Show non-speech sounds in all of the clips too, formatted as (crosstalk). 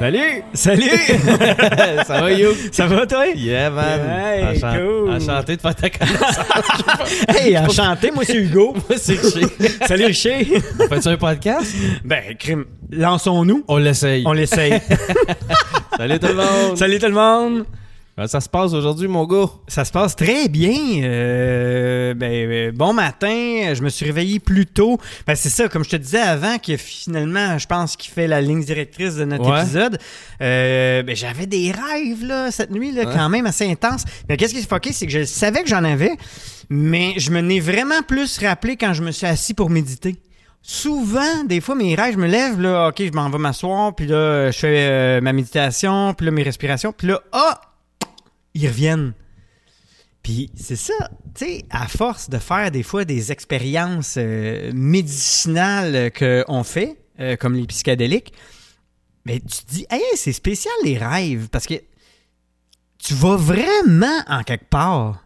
Salut! Salut! (laughs) ça va, You? Ça va, toi? Yeah, man. Hey, cool. Enchanté de faire ta connaissance. (laughs) Hey, enchanté, moi c'est Hugo. (laughs) Moi, c'est Richer. Salut Richer. Fais-tu un podcast? Ben, crime, lançons-nous. On l'essaye. On l'essaye. Salut tout le monde. Salut tout le monde. Ça se passe aujourd'hui, mon gars? Ça se passe très bien. Euh, ben, euh, bon matin, je me suis réveillé plus tôt. Ben, c'est ça, comme je te disais avant, que finalement, je pense qu'il fait la ligne directrice de notre Ouais. épisode. Euh, ben, j'avais des rêves là, cette nuit, là, Ouais. quand même assez intenses. Mais qu'est-ce qui s'est fucké, c'est que je savais que j'en avais, mais je me n'ai vraiment plus rappelé quand je me suis assis pour méditer. Souvent, des fois, mes rêves, je me lève, là, OK, je m'en vais m'asseoir, puis là, je fais euh, ma méditation, puis là, mes respirations, puis là, ah, ils reviennent. Puis c'est ça, tu sais, à force de faire des fois des expériences euh, médicinales qu'on fait, euh, comme les psychédéliques, mais tu te dis, hey, c'est spécial les rêves, parce que tu vas vraiment en quelque part.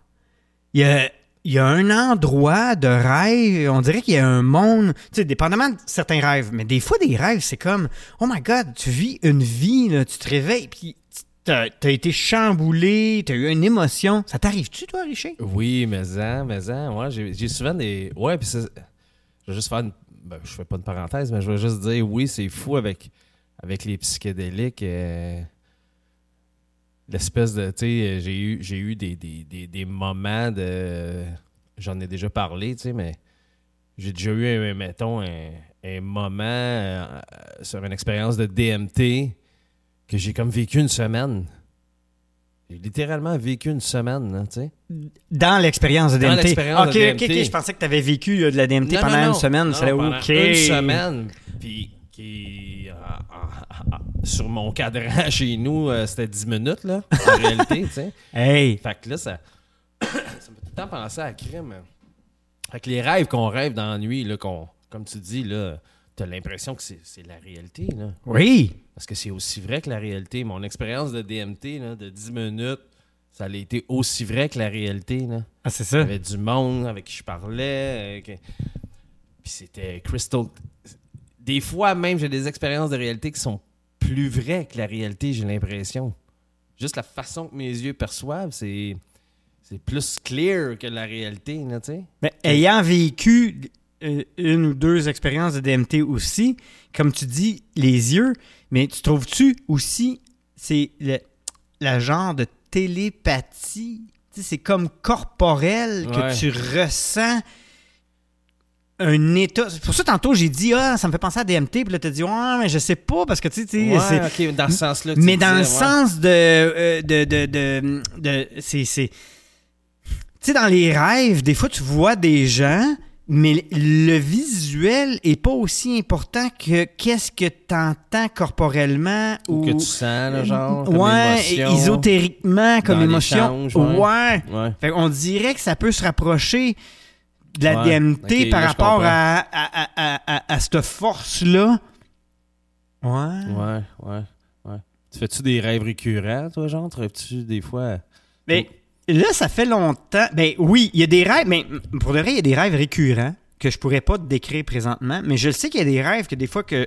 Il y a, il y a un endroit de rêve, on dirait qu'il y a un monde, tu sais, dépendamment de certains rêves, mais des fois des rêves, c'est comme, oh my god, tu vis une vie, là, tu te réveilles, puis t'as as été chamboulé, t'as eu une émotion. Ça t'arrive-tu, toi, Richer? Oui, mais en, mais en, ouais, j'ai souvent des... Ouais, puis je vais juste faire une... Ben, je fais pas une parenthèse, mais je vais juste dire, oui, c'est fou avec, avec les psychédéliques. euh, L'espèce de... Tu sais, j'ai eu, eu des, des, des, des moments de... J'en ai déjà parlé, tu sais, mais j'ai déjà eu, un, mettons, un, un moment euh, sur une expérience de DMT que j'ai comme vécu une semaine. J'ai littéralement vécu une semaine, tu sais. Dans l'expérience de Dans DMT. l'expérience ok, de ok, DMT. ok, je pensais que t'avais vécu euh, de la DMT Non, pendant non, une non. semaine. Non, C'est ok. Une semaine. Puis qui, euh, euh, euh, sur mon cadran (laughs) chez nous, euh, c'était 10 minutes, là, en (laughs) réalité, tu sais. Hey, Fait que là, ça, (coughs) ça me fait tout le temps penser à la crime. Fait que les rêves qu'on rêve dans la nuit, là, qu'on, comme tu dis, là, t'as l'impression que c'est, la réalité, là. oui. Parce que c'est aussi vrai que la réalité. Mon expérience de DMT, là, de 10 minutes, ça a été aussi vrai que la réalité, là. Ah, c'est Il y ça? avait du monde avec qui je parlais. Puis c'était crystal. Des fois, même, j'ai des expériences de réalité qui sont plus vraies que la réalité, j'ai l'impression. Juste la façon que mes yeux perçoivent, c'est. C'est plus clear que la réalité, là, tu sais. Mais ayant vécu une ou deux expériences de DMT aussi, comme tu dis, les yeux, mais tu trouves-tu aussi, c'est le, la genre de télépathie, tu sais, c'est comme corporel que Ouais. tu ressens un état. C'est pour ça, tantôt, j'ai dit, ah, ça me fait penser à DMT, puis là, tu dit, ouais, mais je sais pas, parce que tu sais, Ouais, dans ce sens-là. mais dans le ouais. sens de. euh, de, de, de, de- c'est. c'est- Tu sais, dans les rêves, des fois, tu vois des gens, mais le visuel est pas aussi important que qu'est-ce que tu entends corporellement Ou ou. que tu sens, là, genre. comme ouais, émotion. ésotériquement, comme émotion. ouais. ouais. Fait on dirait que ça peut se rapprocher de la Ouais, DMT par là, rapport à, à, à, à, cette force-là. Ouais. Ouais, ouais, ouais. Tu fais-tu des rêves récurrents, toi, genre? Rêves-tu des fois? Mais là, ça fait longtemps. Ben oui, il y a des rêves, mais pour de vrai, il y a des rêves récurrents que je pourrais pas te décrire présentement. Mais je le sais qu'il y a des rêves que des fois que.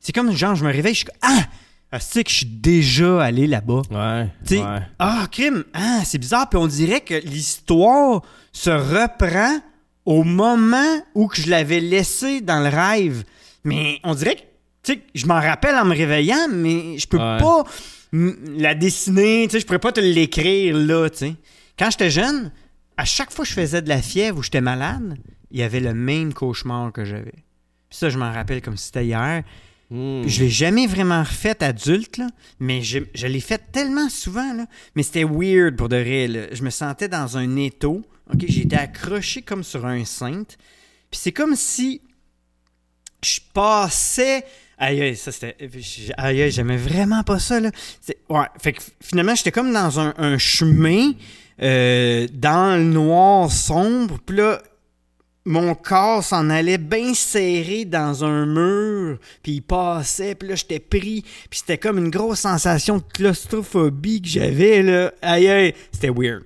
C'est comme genre, je me réveille, je suis comme Ah! Ah, c'est que je suis déjà allé là-bas. Ouais. Tu sais, ouais. Ah, crime! Ah, c'est bizarre. Puis on dirait que l'histoire se reprend au moment où que je l'avais laissé dans le rêve. Mais on dirait que, tu sais, je m'en rappelle en me réveillant, mais je peux Ouais. pas la dessiner, tu sais, je pourrais pas te l'écrire là, tu sais. Quand j'étais jeune, à chaque fois que je faisais de la fièvre ou j'étais malade, il y avait le même cauchemar que j'avais. Puis ça, je m'en rappelle comme si c'était hier. Puis Je l'ai jamais vraiment refait adulte, là, mais je, je l'ai fait tellement souvent. Là, mais c'était weird pour de vrai. là. Je me sentais dans un étau. ok J'étais accroché comme sur un cintre. Puis c'est comme si je passais. Aïe, ça c'était. Aïe, j'aimais vraiment pas ça. Là. Ouais, fait que finalement, j'étais comme dans un, un chemin, euh, dans le noir sombre. Puis là, mon corps s'en allait bien serré dans un mur, puis il passait, puis là, j'étais pris, puis c'était comme une grosse sensation de claustrophobie que j'avais, là. Aïe, aïe, c'était weird.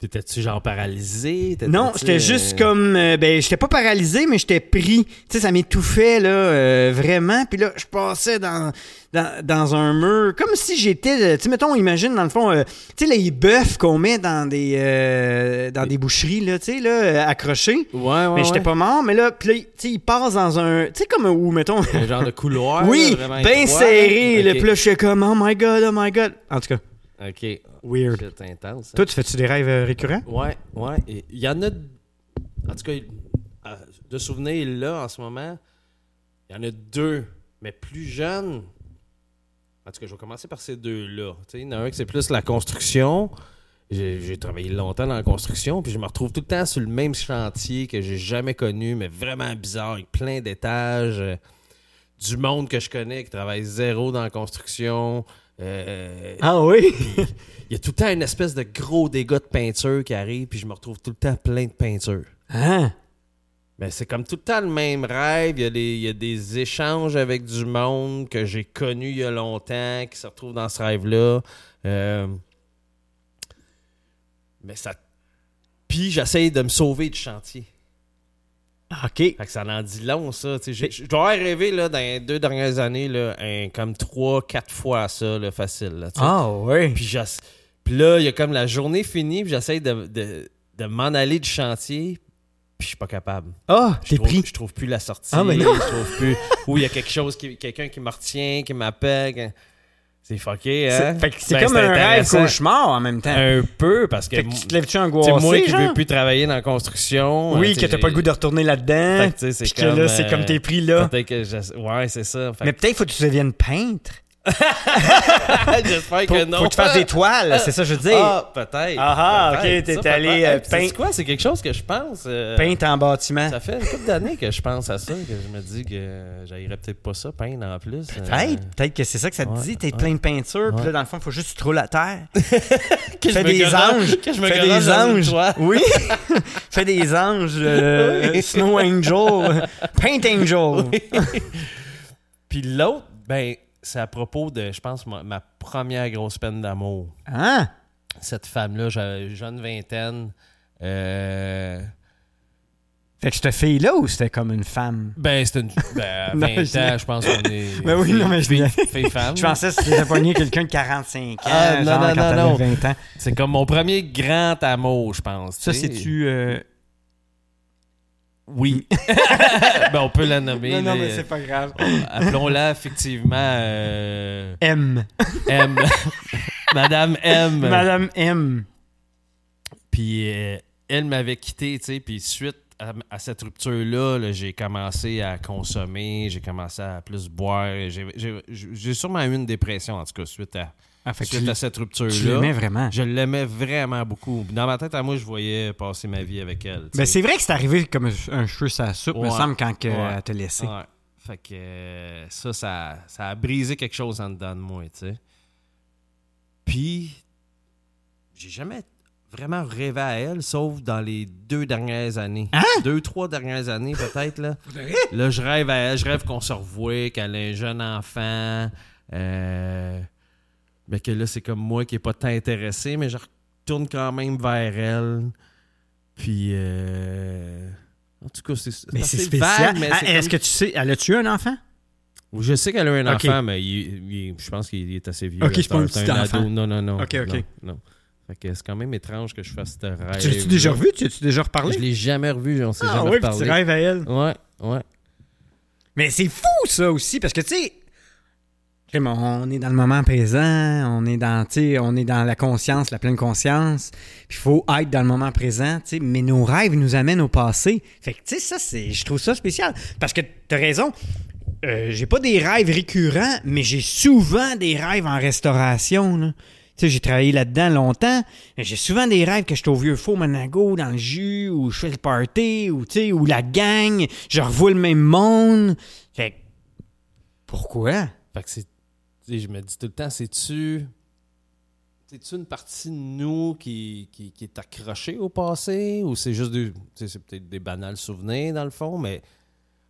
T'étais-tu genre paralysé? Non, j'étais euh, juste comme. euh, ben, j'étais pas paralysé, mais j'étais pris. Tu sais, ça m'étouffait, là, euh, vraiment. Puis là, je passais dans, dans, dans un mur. Comme si j'étais. euh, Tu sais, mettons, imagine, dans le fond, euh, tu sais, les bœufs qu'on met dans des, euh, dans des boucheries, là, tu sais, là, accrochés. Ouais, ouais. mais j'étais ouais. pas mort, mais là, puis là, tu sais, il passe dans un. Tu sais, comme où, mettons. Un genre de couloir. (laughs) oui, là, bien étroit, serré. là. là. Puis là, je suis comme, oh my god, oh my god. En tout cas, Ok. weird. C'est intense. hein. Toi, tu fais-tu des rêves euh, récurrents? Ouais, ouais. Il y en a. En tout cas, euh, de souvenirs là en ce moment, il y en a deux, mais plus jeunes. En tout cas, je vais commencer par ces deux-là. Il y en a un qui c'est plus la construction. J'ai j'ai travaillé longtemps dans la construction, puis je me retrouve tout le temps sur le même chantier que j'ai jamais connu, mais vraiment bizarre, avec plein d'étages. euh, du monde que je connais qui travaille zéro dans la construction. Euh, Ah oui? il y a tout le temps une espèce de gros dégât de peinture qui arrive, puis je me retrouve tout le temps plein de peinture. Ah. Mais c'est comme tout le temps le même rêve. Il y, a des, il y a des échanges avec du monde que j'ai connu il y a longtemps, qui se retrouvent dans ce rêve-là. Euh, Mais ça. Puis j'essaye de me sauver du chantier. OK. Fait que ça en dit long, ça. Je dois là, dans les deux dernières années, là, un- comme trois, quatre fois ça, là, facile. là. Ah oui. Puis, là, il y a comme la journée finie, puis j'essaie de, de, de m'en aller du chantier, puis je suis pas capable. Ah, Je trouve, pris? je trouve plus la sortie. Ah, je non. trouve plus. Ou il y a quelque chose, qui, quelqu'un qui me retient, qui m'appelle. Que- C'est fucké, hein? C'est fait que c'est Ben, comme un rêve cauchemar en même temps. Un peu, parce que. Fait que tu te lèves-tu angoissé, moi qui genre? veux plus travailler dans la construction. Oui, euh, que tu sais, t'as pas le goût de retourner là-dedans. Fait que, c'est Puis que là, comme, c'est euh, comme t'es pris là. Que je- Ouais, c'est ça. Fait Mais peut-être faut que tu deviennes peintre. (laughs) J'espère Faut, que non. faut que tu fasses des toiles, c'est ça que je veux dire. Ah, peut-être. Ah, ah, peut-être. ok, t'es allé, peut-être. euh, peindre- quoi? C'est quelque chose que je pense. euh, Peinte en bâtiment. Ça fait une couple d'années que je pense à ça, que je me dis que j'aillerais peut-être pas ça, peindre en plus. euh, Peut-être, peut-être que c'est ça que ça te ouais, dit, t'es ouais. plein de peinture, puis là, dans le fond, faut juste que tu te roules à terre. (laughs) que Fais des anges. Que je me Fais des anges. Oui. (laughs) Fais des anges. Snow Angel. Paint Angel. Puis l'autre, ben, c'est à propos de, je pense, ma, ma première grosse peine d'amour. Hein? Cette femme-là, j'avais jeune vingtaine. Euh, Fait que cette fille-là ou c'était comme une femme? ben, c'était une. Ben, (laughs) à Non, 20 je- ans, je pense qu'on est. (laughs) Ben oui, non, mais je fille, femme. Je pensais que c'était pogné quelqu'un de 45 ans, Ah, non, genre non, quand non, non. 20 ans. C'est comme mon premier grand amour, je pense. Ça, c'est-tu... euh, Oui. (laughs) ben, on peut la nommer. Non, non, mais c'est pas grave. Appelons-la effectivement euh, M. M. (laughs) Madame M. Madame M. Puis euh, elle m'avait quitté, tu sais, puis suite à, à cette rupture-là, là, j'ai commencé à consommer, j'ai commencé à plus boire. J'ai sûrement eu une dépression, en tout cas, suite à, Ah, fait suite à cette tu rupture-là. l'aimais vraiment. Je l'aimais vraiment beaucoup. Dans ma tête, à moi, je voyais passer ma vie avec elle. Ben, c'est vrai que c'est arrivé comme un, cheveu sur la soupe, me semble, quand que, Ouais. elle t'a laissé. Ouais. Fait que euh, ça, ça, ça a brisé quelque chose en dedans de moi, tu sais. Puis, j'ai jamais vraiment rêvé à elle, sauf dans les deux dernières années. Hein? Deux, trois dernières années, peut-être, là. Là, je rêve à elle, je rêve qu'on se revoie, qu'elle a un jeune enfant. Euh... Mais que là, c'est comme moi qui n'est pas tant intéressé, mais je retourne quand même vers elle. Puis, euh... en tout cas, c'est Mais c'est spécial. Ah, Est-ce comme- que tu sais, elle a-tu un enfant? je sais qu'elle a un enfant, mais il- il- je pense qu'il est assez vieux. Ok, c'est pas un petit ado. Non, non, non. Ok, ok. Non, non. Fait que c'est quand même étrange que je fasse ce rêve. Tu l'as-tu déjà revu? Tu l'as-tu déjà reparlé? Je l'ai jamais revu, on s'est ah jamais oui, puis reparlé. tu rêves à elle. Ouais, ouais. Mais c'est fou, ça aussi, parce que, tu sais, on est dans le moment présent, on est dans, tu on est dans la conscience, la pleine conscience, il faut être dans le moment présent, tu mais nos rêves nous amènent au passé. Fait que, tu sais, ça, c'est, je trouve ça spécial. Parce que t'as raison, euh, j'ai pas des rêves récurrents, mais j'ai souvent des rêves en restauration. Tu j'ai travaillé là-dedans longtemps. mais J'ai souvent des rêves que je suis au vieux faux Manago dans le jus, ou je fais le party, ou tu ou la gang, je revois le même monde. Fait que, pourquoi? Fait que c'est. Je me dis tout le temps, c'est-tu. C'est-tu une partie de nous qui, qui, qui est accrochée au passé ou c'est juste des. C'est peut-être des banals souvenirs dans le fond, mais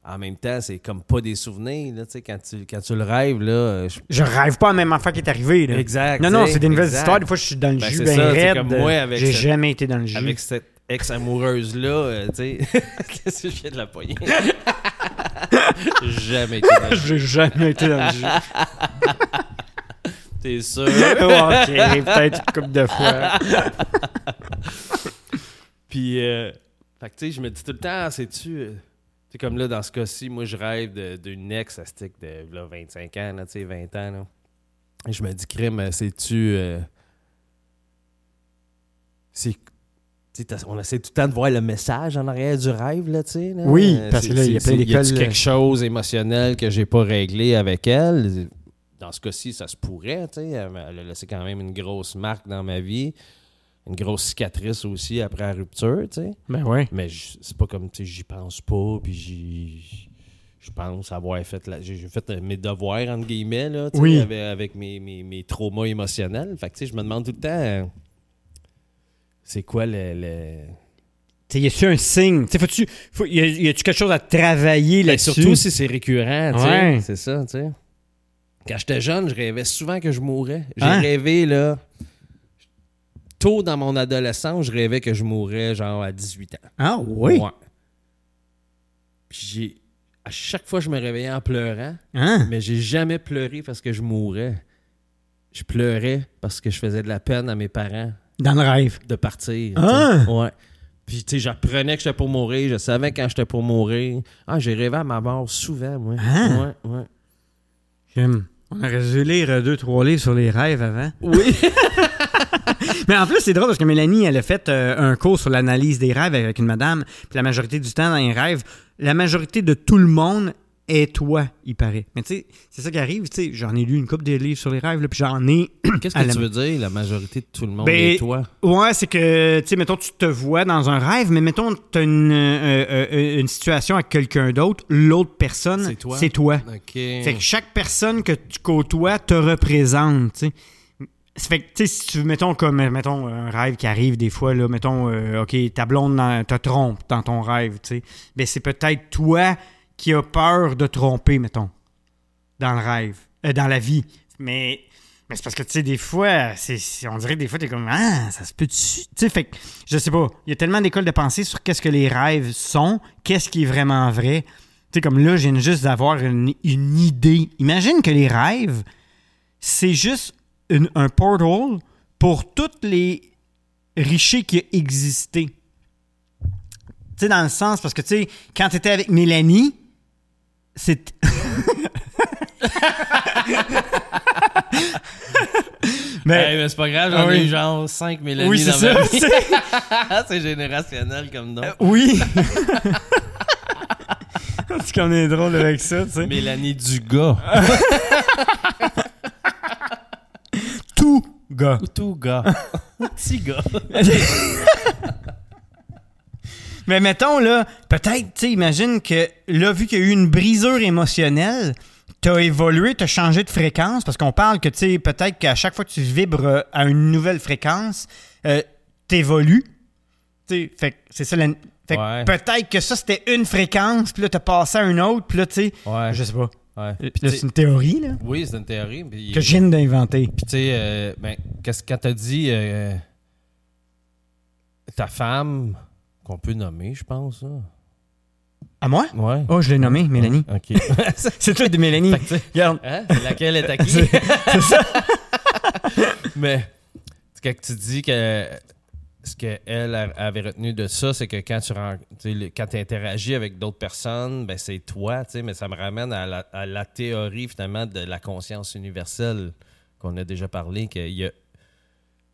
en même temps, c'est comme pas des souvenirs. Là, quand, tu, quand tu le rêves, là. je- Je rêve pas à la même affaire qui est arrivé. Là. Exact. Non, non, c'est des nouvelles exact. histoires. Des fois, je suis dans le Ben, jus c'est ça, c'est raide. comme moi avec J'ai cette- jamais été dans le jus. Avec cette ex-amoureuse-là, euh, tu sais. (laughs) Qu'est-ce que je viens de la poigner? (laughs) Jamais été dans le jeu. J'ai jamais été dans le jus. T'es sûr? ok, peut-être une couple de fois. Puis, euh, fait que tu sais, je me dis tout le temps, ah, sais-tu. euh, tu comme là, dans ce cas-ci, moi, je rêve d'une ex à stick de là, 25 ans, là, tu sais, 20 ans. Là. Et je me dis, crime, euh, sais-tu. euh, c'est. tu sais, t'as- On essaie tout le temps de voir le message en arrière du rêve, là, tu sais. Oui, Euh, parce que là, il y a plein d'écoles, Y a euh, quelque chose émotionnel que j'ai pas réglé avec elle? Dans ce cas-ci, ça se pourrait, tu sais. Elle a laissé quand même une grosse marque dans ma vie. Une grosse cicatrice aussi après la rupture, tu sais. Ben ouais. Mais c'est pas comme, tu sais, j'y pense pas, puis j'y... Je pense avoir fait... la- J'ai fait euh, mes devoirs, entre guillemets, là, Oui. avec, avec mes, mes, mes traumas émotionnels. Fait que, tu sais, je me demande tout le temps... c'est quoi le... le- Tu y a-tu un signe? Tu sais, faut-tu. Faut, y a- y a-tu quelque chose à travailler Ben, là-dessus? surtout si c'est récurrent, tu. Ouais. C'est ça, tu sais. Quand j'étais jeune, je rêvais souvent que je mourrais. J'ai Hein? rêvé, là... Tôt dans mon adolescence, je rêvais que je mourrais, genre, à 18 ans. Ah oui? Ouais. Puis j'ai... À chaque fois, je me réveillais en pleurant, Hein? mais j'ai jamais pleuré parce que je mourais. Je pleurais parce que je faisais de la peine à mes parents Dans le rêve. de partir. Ah! sais. Ouais. Puis, tu sais, j'apprenais que j'étais pour mourir. Je savais quand j'étais pour mourir. Ah, j'ai rêvé à ma mort souvent, moi. Ah! Ouais, ouais. J'aime. On aurait dû lire deux, trois livres sur les rêves avant. Oui. (laughs) Mais en plus, c'est drôle parce que Mélanie, elle a fait euh, un cours sur l'analyse des rêves avec une madame. Puis la majorité du temps, dans les rêves, la majorité de tout le monde est toi, il paraît. Mais tu sais, c'est ça qui arrive. Tu sais, j'en ai lu une couple de livres sur les rêves, là, puis j'en ai. (clears throat) Qu'est-ce que la- tu veux dire, la majorité de tout le monde Ben, et toi? Ouais, c'est que, tu sais, mettons, tu te vois dans un rêve, mais mettons, tu as une, euh, euh, une situation avec quelqu'un d'autre, l'autre personne, C'est toi? c'est toi. OK. Fait que chaque personne que tu côtoies te représente, tu sais. Ça fait que, tu sais, si tu veux, mettons, comme, euh, mettons, un rêve qui arrive des fois, là, mettons, euh, OK, ta blonde te trompe dans ton rêve, tu sais. Ben, c'est peut-être toi qui as peur de tromper, mettons, dans le rêve, euh, dans la vie. Mais, mais c'est parce que, tu sais, des fois, c'est, on dirait que des fois, t'es comme, ah, ça se peut-tu? Tu sais, fait que, je sais pas, il y a tellement d'écoles de pensée sur qu'est-ce que les rêves sont, qu'est-ce qui est vraiment vrai. Tu sais, comme là, viens juste d'avoir une, une idée. Imagine que les rêves, c'est juste un portal pour toutes les richiers qui ont existé. Tu sais, dans le sens, parce que, tu sais, quand tu étais avec Mélanie, c'est. (laughs) mais, Hey, mais c'est pas grave, j'en Ah ai eu genre 5 Mélanie oui, c'est dans ça. ma vie. (laughs) (laughs) c'est- générationnel comme nom. oui. Est-ce qu'on est drôle avec ça, tu sais? Mélanie Dugas. Tout gars. Ou tout gars. Petit gars. Mais mettons, là, peut-être, tu sais, imagine que, là, vu qu'il y a eu une brisure émotionnelle, t'as évolué, t'as changé de fréquence, parce qu'on parle que, tu sais, peut-être qu'à chaque fois que tu vibres euh, à une nouvelle fréquence, euh, t'évolues. Tu sais, fait que c'est ça, la- fait que Ouais. peut-être que ça, c'était une fréquence, puis là, t'as passé à une autre, puis là, tu sais, Ouais. je sais pas. ouais. Puis sais- c'est une théorie, là, Oui, c'est une théorie. Puis, que je viens d'inventer. Puis tu sais, euh, ben, qu'est-ce quand t'as dit euh, ta femme, qu'on peut nommer, je pense. À moi? Ouais. Oh, je l'ai nommé, Mélanie. OK. (laughs) C'est toi de Mélanie. Fait que, tu sais, Regarde. hein, laquelle est à qui? C'est ça. (laughs) Mais quand tu dis que ce qu'elle avait retenu de ça, c'est que quand tu ren- tu sais, le- quand interagis avec d'autres personnes, ben c'est toi, tu sais, mais ça me ramène à la, à la théorie finalement de la conscience universelle qu'on a déjà parlé, qu'il y a tu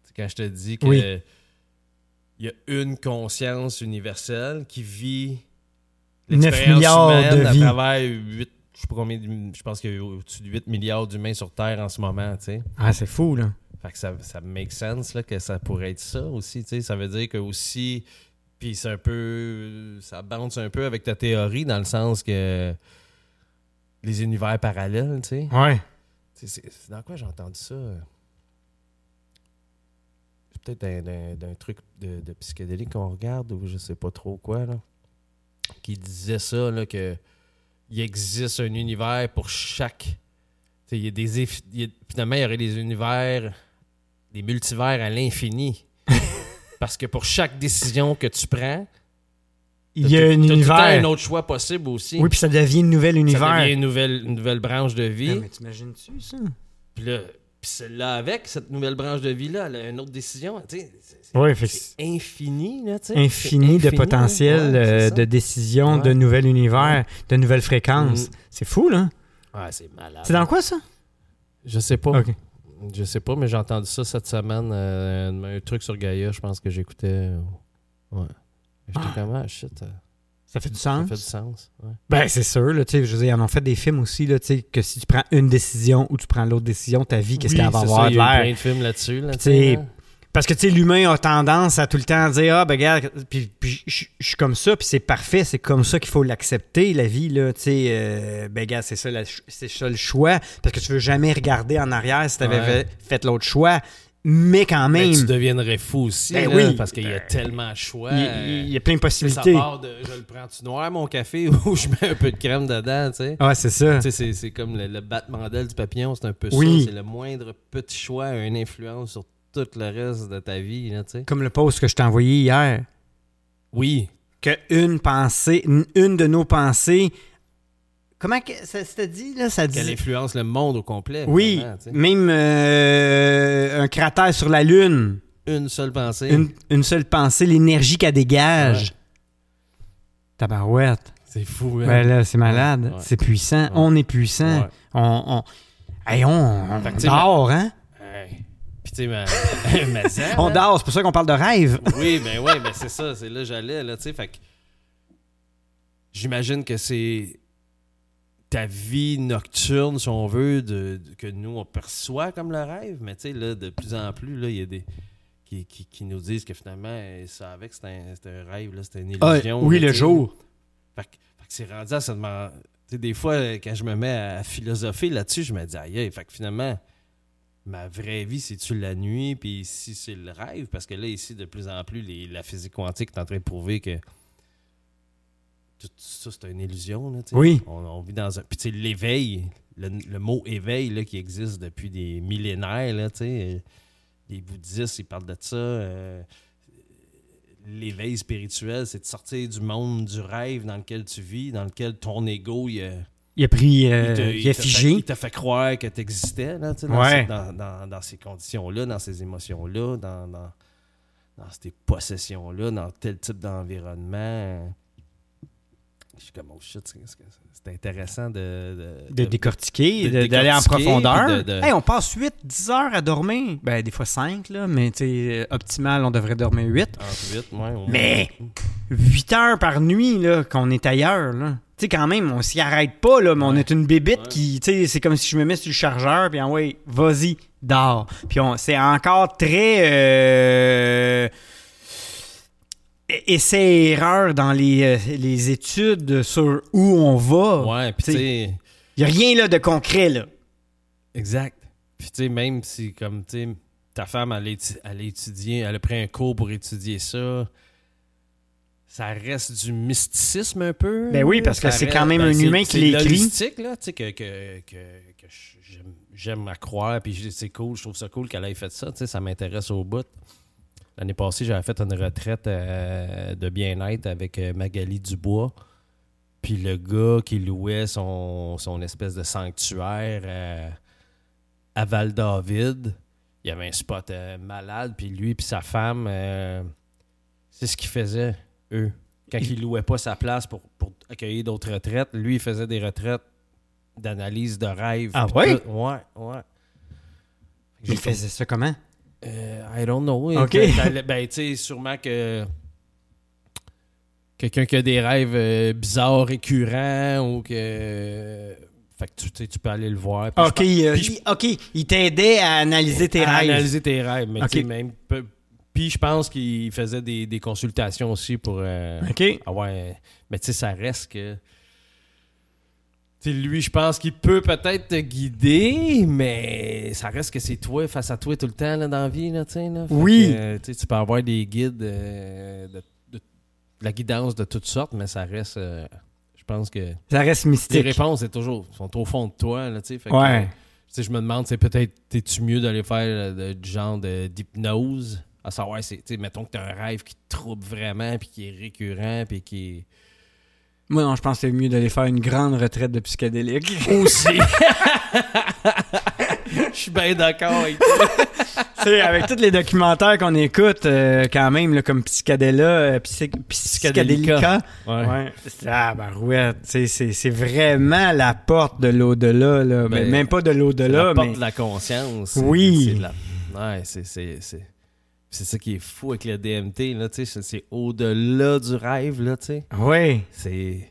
sais, quand je te dis que Oui. Il y a une conscience universelle qui vit 9 l'expérience milliards humaine de à travers 8, je sais pas combien, de- je pense qu'il y a au-dessus de 8 milliards d'humains sur Terre en ce moment, tu sais. Ah, c'est fou, là. Fait que ça, ça make sense là, que ça pourrait être ça aussi. tu sais. Ça veut dire que aussi. Puis c'est un peu. Ça bounce un peu avec ta théorie dans le sens que. Les univers parallèles, tu sais. Ouais. C'est dans quoi j'ai entendu ça? Peut-être d'un- truc de, de psychédélique qu'on regarde ou je sais pas trop quoi, là. Qui disait ça, là, que il existe un univers pour chaque. tu sais, Il y a des. y a- finalement, il y aurait des univers, des multivers à l'infini. (laughs) Parce que pour chaque décision que tu prends, Il y a un univers. un autre choix possible aussi. Oui, puis ça devient un nouvel ça univers. devient une nouvelle, une nouvelle branche de vie. Mais t'imagines-tu ça? Puis là, puis celle-là avec, cette nouvelle branche de vie-là, elle a une autre décision. c'est- c'est infini, là, infini de potentiel ouais, euh, de décision, de Ouais. nouvel univers, de nouvelles fréquences. Mhm. C'est fou, là. Ouais, c'est malade. C'est dans quoi, ça? Je sais pas. OK. Je sais pas, mais j'ai entendu ça cette semaine. euh, un truc sur Gaïa, je pense que j'écoutais. Ouais. J'étais Ah. comme, ah, shit, euh, Ça fait du ça sens? fait du sens. ouais. Ben, c'est sûr, là, tu sais, je veux dire, ils en ont fait des films aussi, là, tu sais, que si tu prends une décision ou tu prends l'autre décision, ta vie, qu'est-ce Oui, qu'elle va avoir ça, de Il y a eu l'air? plein de films là-dessus. Là, hein. Parce que, tu sais, l'humain a tendance à tout le temps dire Ah, ben, regarde, puis, puis je suis comme ça, puis c'est parfait, c'est comme ça qu'il faut l'accepter, la vie, là. Tu sais, euh, ben, regarde, c'est ça, la- ça le choix. Parce que tu veux jamais regarder en arrière si tu avais Ouais. fait, fait l'autre choix. Mais quand Mais même, tu deviendrais fou aussi, Ben là, oui. parce qu'il y a Ben, tellement de choix. il, euh, il y a plein de sais, ça possibilités. part de je le prends-tu noir, mon café, (laughs) ou je mets un peu de crème dedans, tu sais. Ouais, c'est ça. Tu sais, c'est- c'est comme le, le battement d'aile du papillon, c'est un peu Oui. ça. C'est le moindre petit choix a une influence sur tout le reste de ta vie, là, tu sais. Comme le post que je t'ai envoyé hier. Oui. que une pensée, une, une de nos pensées. Comment que ça s'était dit là? Ça Qu'elle dit. influence le monde au complet. Oui, même euh, un cratère sur la lune, Une seule pensée. une, une seule pensée, l'énergie qu'elle dégage. Ouais. Tabarouette. C'est fou, hein? Ben là, c'est malade, Ouais. c'est puissant. On est puissant. On, on, Hey, on, on dort, hein? Hey. Puis tu sais, ma... (laughs) ma sœur, On dort, c'est pour ça qu'on parle de rêve. Oui, ben oui, ben c'est ça, c'est là que j'allais, là, tu sais, fait que j'imagine que c'est ta vie nocturne, si on veut, de, de- que nous, on perçoit comme le rêve, mais tu sais, là, de plus en plus, là, il y a des... Qui, qui, qui nous disent que finalement, ils savaient que c'était un, un rêve, là, c'était une Ah, illusion. oui, là, le jour. Fait que, fait que c'est rendu à se demander... Tu sais, des fois, quand je me mets à philosopher là-dessus, je me dis, aïe, aïe, fait que finalement, ma vraie vie, c'est-tu la nuit, puis si c'est le rêve? Parce que là, ici, de plus en plus, les- la physique quantique est en train de prouver que tout ça, c'est une illusion. Là. Oui. On, on vit dans un. Puis, tu sais, l'éveil, le, le mot éveil là, qui existe depuis des millénaires, là, tu sais, euh, les bouddhistes, ils parlent de ça. euh, L'éveil spirituel, c'est de sortir du monde du rêve dans lequel tu vis, dans lequel ton ego, il, a- Il a pris, euh, il te- il, il a fait- figé. il t'a fait croire que tu existais là, tu sais, dans, Ouais. ces, dans, dans- dans ces conditions-là, dans ces émotions-là, dans, dans, dans ces possessions-là, dans tel type d'environnement. Je suis comme, oh shit, c'est- intéressant de. de décortiquer, de d'aller en profondeur. puis de- de- Hey, on passe 8-10 heures à dormir. Ben, des fois 5, là, mais euh, optimal, on devrait dormir 8. Entre huit, ouais, au Mais- moins. 8 heures par nuit, là, qu'on est ailleurs, là. Tu sais, quand même, on s'y arrête pas, là, mais on est une bébite Ouais. qui, tu sais, c'est comme si je me mets sur le chargeur, puis ah ouais, vas-y, dors. Puis on, c'est encore très... euh, essai-erreur dans les, euh, les études sur où on va. Ouais, puis tu sais. Il n'y a rien là, de concret, là. Exact. Puis tu sais, même si, comme, tu sais, ta femme, elle a, étu- elle a étudié, elle a pris un cours pour étudier ça, ça reste du mysticisme un peu. Ben oui, parce que c'est quand même ben, un c'est- humain qui c'est l'écrit. logistique, là, tu sais, que, que, que, que j'aime- à croire, puis je- c'est cool, je trouve ça cool qu'elle ait fait ça, tu sais, ça m'intéresse au bout. L'année passée, j'avais fait une retraite euh, de bien-être avec euh, Magali Dubois. Puis le gars qui louait son, son espèce de sanctuaire euh, à Val-David, il y avait un spot euh, malade. Puis lui puis sa femme, c'est ce qu'ils faisaient, eux. Quand ils louaient pas sa place pour, pour accueillir d'autres retraites, lui, il faisait des retraites d'analyse de rêve. Ah ouais? tout. Ouais, ouais. Il faisait ça comment? Euh, I don't know. Ok. Ben, tu sais, sûrement que quelqu'un qui a des rêves euh, bizarres, récurrents, ou que. Fait que tu, tu sais, tu peux aller le voir. Puis je OK, euh, je- OK, il t'aidait à analyser tes à rêves. analyser tes rêves. Mais même. Puis je pense qu'il faisait des, des consultations aussi pour. euh, OK. avoir Mais tu sais, ça reste que. Tu sais, lui, je pense qu'il peut peut-être te guider, mais ça reste que c'est toi face à toi tout le temps là, dans la vie. Là, tu là. Oui. que, euh, tu tu peux avoir des guides, euh, de, de- de la guidance de toutes sortes, mais ça reste. euh, je pense que Ça reste les mystique. réponses c'est toujours, sont au fond de toi. Là, tu. Fait que, Ouais. tu je me demande, c'est peut-être, t'es-tu mieux d'aller faire du genre d'hypnose? À savoir, c'est, tu mettons que t'as un rêve qui te trouble vraiment, puis qui est récurrent, puis qui est. Moi, non, je pense que c'est mieux d'aller faire une grande retraite de psychédélique. (laughs) Aussi! Je suis bien d'accord avec (laughs) avec tous les documentaires qu'on écoute, euh, quand même, là, comme Psychadéla, euh, Psy- Psychadélica. Ouais. Ouais. Ah. Tu sais, C'est vraiment la porte de l'au-delà. là. Ben, Ben, même pas de l'au-delà, la porte mais. de la conscience. Oui. C'est la- Ouais, c'est, c'est, ça qui est fou avec le DMT, là, tu sais. C'est, au-delà du rêve, là, tu sais. Oui. C'est.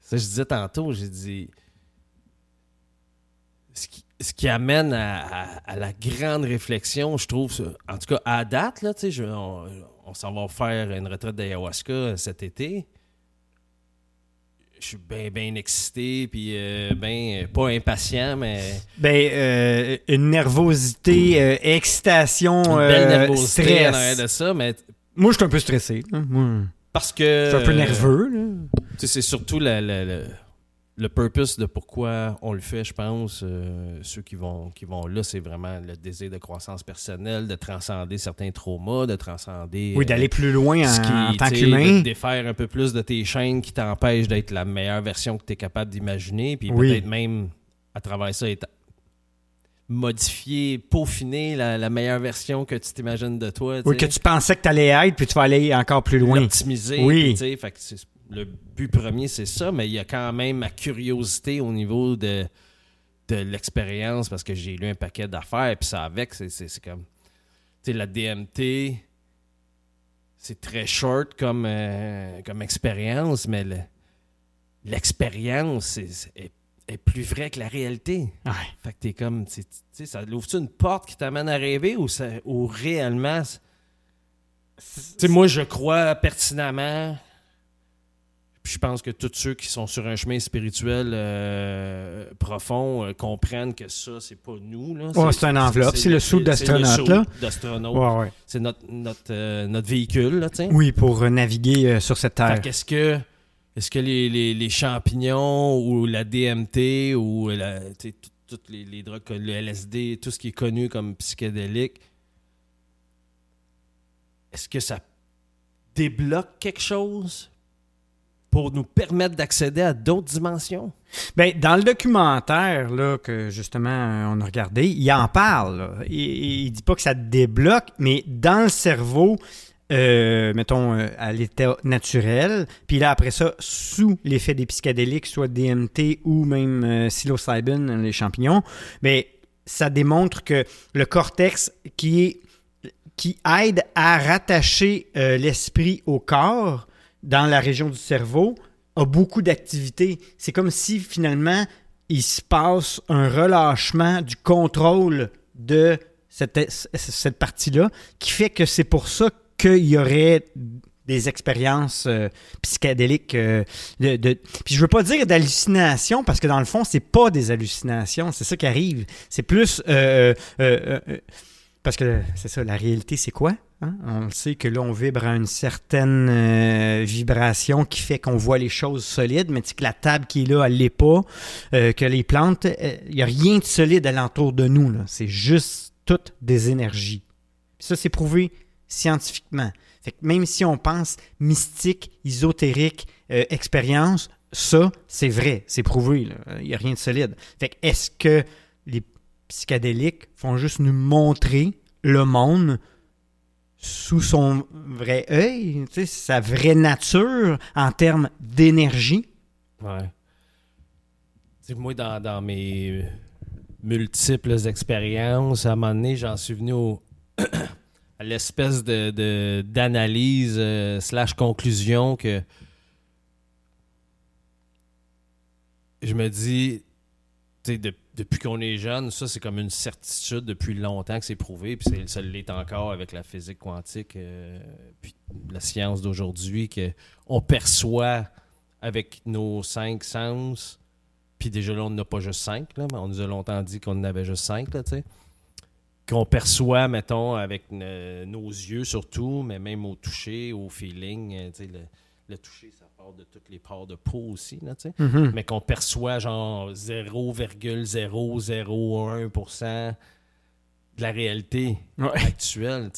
Ça, je disais tantôt, j'ai dit. Ce qui, ce qui amène à, à- à la grande réflexion, je trouve, en tout cas à date, là, tu sais, on, on s'en va faire une retraite d'ayahuasca cet été. Je suis bien, bien excité, puis bien, pas impatient, mais Ben, euh, une nervosité, euh, excitation, une belle euh, nervosité stress. en arrière de ça, mais Moi, je suis un peu stressé. hein. Moi, parce que. je suis un peu euh, nerveux. là. Tu sais, c'est surtout la- la- la- le purpose de pourquoi on le fait, je pense. euh, ceux qui vont, qui vont là, c'est vraiment le désir de croissance personnelle, de transcender certains traumas, de transcender. Oui, euh, d'aller plus loin ce en, qui, en tant qu'humain. De défaire un peu plus de tes chaînes qui t'empêchent d'être la meilleure version que tu es capable d'imaginer. Puis Oui. peut-être même, à travers ça, être modifier, peaufiner la, la meilleure version que tu t'imagines de toi. Oui, que tu pensais que tu allais être, puis tu vas aller encore plus loin. l'optimiser. Oui. fait que c'est- le but premier, c'est ça, mais il y a quand même ma curiosité au niveau de, de l'expérience parce que j'ai lu un paquet d'affaires, puis ça avec, c'est, comme. Tu sais, la DMT, c'est très short comme, euh, comme expérience, mais le- l'expérience est, est plus vraie que la réalité. Ouais. Fait que t'es comme, tu sais, ça ouvre-tu une porte qui t'amène à rêver ou, ça, ou réellement. Tu sais, moi, je crois pertinemment. Puis je pense que tous ceux qui sont sur un chemin spirituel euh, profond euh, comprennent que ça, c'est pas nous. Là. Ouais, c'est une enveloppe. C'est le sou d'astronaute, là. d'astronaute. Ouais, ouais. C'est notre, notre, euh, notre véhicule, là. Oui, pour naviguer sur cette terre. Qu'est-ce que est-ce que les, les- les champignons ou la DMT ou la, toutes les, les drogues, le LSD, tout ce qui est connu comme psychédélique, est-ce que ça débloque quelque chose? Pour nous permettre d'accéder à d'autres dimensions? Ben, dans le documentaire là, que justement euh, on a regardé, il en parle. Il, il dit pas que ça débloque, mais dans le cerveau, euh, mettons euh, à l'état naturel, puis là après ça, sous l'effet des psychédéliques, soit DMT ou même euh, psilocybin, les champignons, ben, ça démontre que le cortex qui est qui aide à rattacher l'esprit au corps dans la région du cerveau a beaucoup d'activités. C'est comme si finalement il se passe un relâchement du contrôle de cette, cette partie-là qui fait que c'est pour ça qu'il y aurait des expériences euh, psychédéliques. euh, de, Puis je veux pas dire d'hallucinations parce que dans le fond, c'est pas des hallucinations, c'est ça qui arrive. C'est plus. euh, parce que c'est ça, la réalité, c'est quoi? hein? On sait que là, on vibre à une certaine euh, vibration qui fait qu'on voit les choses solides, mais que la table qui est là, elle l'est pas. euh, que les plantes, il n'y a rien de solide alentour de nous. C'est juste toutes des énergies. Ça, c'est prouvé scientifiquement. Fait que même si on pense mystique, ésotérique, euh, expérience, ça, c'est vrai, c'est prouvé. Il n'y a rien de solide. Est-ce que les psychédéliques font juste nous montrer le monde sous son vrai œil, sa vraie nature en termes d'énergie? Ouais. Tu sais, moi, dans, mes multiples expériences, à un moment donné, j'en suis venu au- (clears throat) à l'espèce de, de- d'analyse euh, slash conclusion que je me dis, de- depuis qu'on est jeune, ça, c'est comme une certitude depuis longtemps que c'est prouvé, puis ça l'est encore avec la physique quantique, euh, puis la science d'aujourd'hui, que on perçoit avec nos cinq sens, puis déjà là, on n'a pas juste cinq, là, mais on nous a longtemps dit qu'on en avait juste cinq, là, tu sais. Qu'on perçoit, mettons, avec ne- nos yeux surtout, mais même au toucher, au feeling, euh, tu sais, le, le toucher, ça part de toutes les parts de peau aussi, là. Mhm. Mais qu'on perçoit genre 0,001% de la réalité Ouais. actuelle,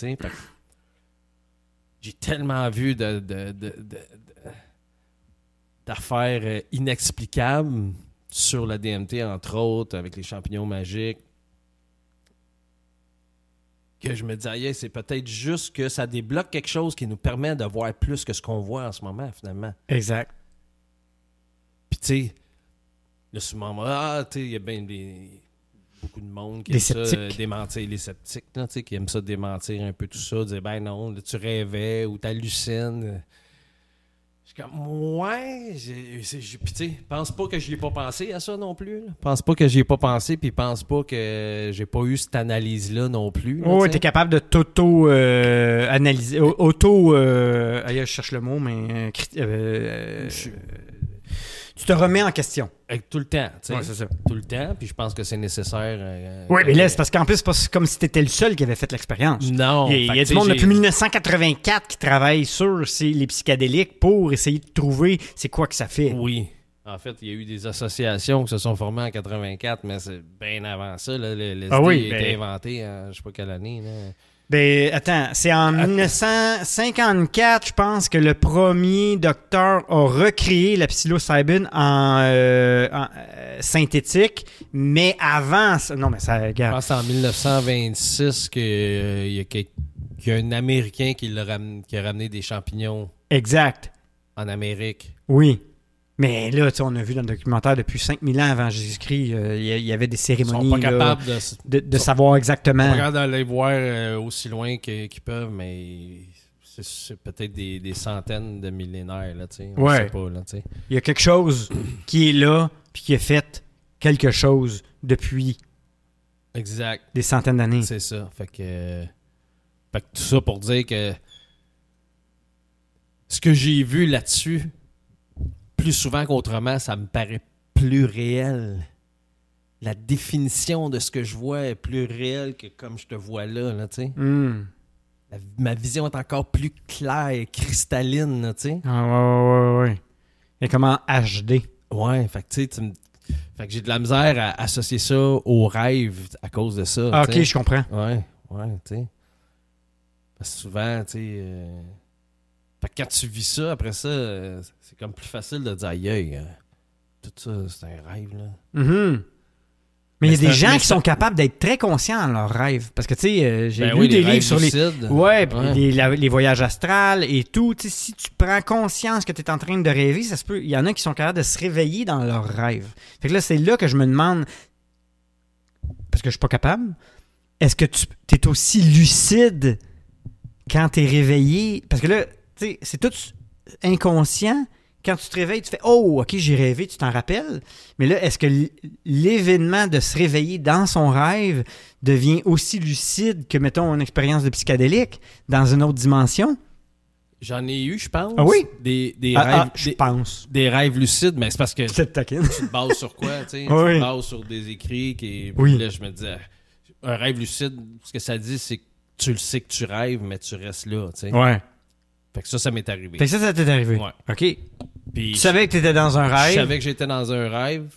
J'ai tellement vu de, de- de- de- de- d'affaires euh, inexplicables sur la DMT, entre autres, avec les champignons magiques, que je me dis, aïe, c'est peut-être juste que ça débloque quelque chose qui nous permet de voir plus que ce qu'on voit en ce moment, finalement. Exact. Puis, tu sais, là, souvent, ah, tu sais, il y a bien des. Beaucoup de monde qui aime ça sceptiques. euh, démentir, les sceptiques, là, tu sais, qui aiment ça démentir un peu tout ça, dire, ben non, là, tu rêvais ou t'hallucines. Je suis comme, ouais, j'ai- puis pense pas que j'y ai pas pensé à ça non plus. là. Pense pas que j'y ai pas pensé, puis pense pas que j'ai pas eu cette analyse-là non plus. là, Oh, tu t'es capable de t'auto-analyser. auto. euh, je cherche le mot, mais. euh, euh, Je- tu te remets en question. Avec tout le temps, tu sais. Ouais, c'est ça. tout le temps, puis je pense que c'est nécessaire. euh, Oui, que- mais là, c'est parce qu'en plus, c'est pas comme si t'étais le seul qui avait fait l'expérience. Non. Il y a, y a du monde depuis 1984 qui travaille sur les psychédéliques pour essayer de trouver c'est quoi que ça fait. Oui. En fait, il y a eu des associations qui se sont formées en 84, mais c'est bien avant ça. Là, le, le Ah oui, a été ben- inventé en je sais pas quelle année. Là. Ben, attends, c'est en 1954, je pense, que le premier docteur a recréé la psilocybine en, euh, en, euh, synthétique, mais avant, ça- non, mais ça, Je regarde. pense que c'est en 1926 qu'il y, a y a un Américain qui, ram- qui a ramené des champignons Exact. en Amérique. Oui. Mais là, on a vu dans le documentaire depuis 5000 ans avant Jésus-Christ, euh, il y avait des Ils sont cérémonies pas là, capables de, s- de, de sont- savoir pas exactement. capables d'aller voir euh, aussi loin qu'ils peuvent, mais c'est, peut-être des, des centaines de millénaires. Là, tu sais. On Ouais. sait pas. Là. Il y a quelque chose (coughs) qui est là, puis qui a fait quelque chose depuis Exact. des centaines d'années. C'est ça. Fait que, euh, fait que tout ça pour dire que ce que j'ai vu là-dessus, plus souvent qu'autrement, ça me paraît plus réel. La définition de ce que je vois est plus réelle que comme je te vois là, là tu sais. Hmm. Ma vision est encore plus claire et cristalline, tu sais. Ah, ouais, ouais, ouais. Et comment HD. Ouais, fait que tu sais, tu me- Fait que j'ai de la misère à associer ça au rêve à cause de ça. Ah, ok, je comprends. Ouais, ouais, tu sais. Parce que souvent, tu sais. euh, Fait que quand tu vis ça, après ça, euh, comme plus facile de dire aïe, euh, tout ça, c'est un rêve, là. Mhm. Mais il y a des gens qui sont capables d'être très conscients dans leurs rêves. Parce que, tu sais, euh, j'ai Ben lu oui, des livres sur les. Ouais. Les, la- les voyages astrales et tout. Si tu prends conscience que tu es en train de rêver, ça se peut. Il y en a qui sont capables de se réveiller dans leurs rêves. Fait que là, c'est là que je me demande. Parce que je suis pas capable. Est-ce que tu es aussi lucide quand tu es réveillé? Parce que là, tu sais, c'est tout inconscient. Quand tu te réveilles, tu fais Oh, ok, j'ai rêvé, tu t'en rappelles. Mais là, est-ce que l'événement de se réveiller dans son rêve devient aussi lucide que, mettons, une expérience de psychédélique dans une autre dimension? J'en ai eu, je pense. Ah oui? Des, des Ah, rêves. ah, je des, pense. des rêves lucides, mais c'est parce que Je tu te bases sur quoi, tu sais? (laughs) Oui. Tu te bases sur des écrits qui. Oui. Là, je me dis, un rêve lucide, ce que ça dit, c'est que tu le sais que tu rêves, mais tu restes là, tu sais. Ouais. Fait que ça, ça m'est arrivé. Fait que ça, ça t'est arrivé. Ouais. OK. Puis Tu savais que tu étais dans un Je rêve? savais que j'étais dans un rêve.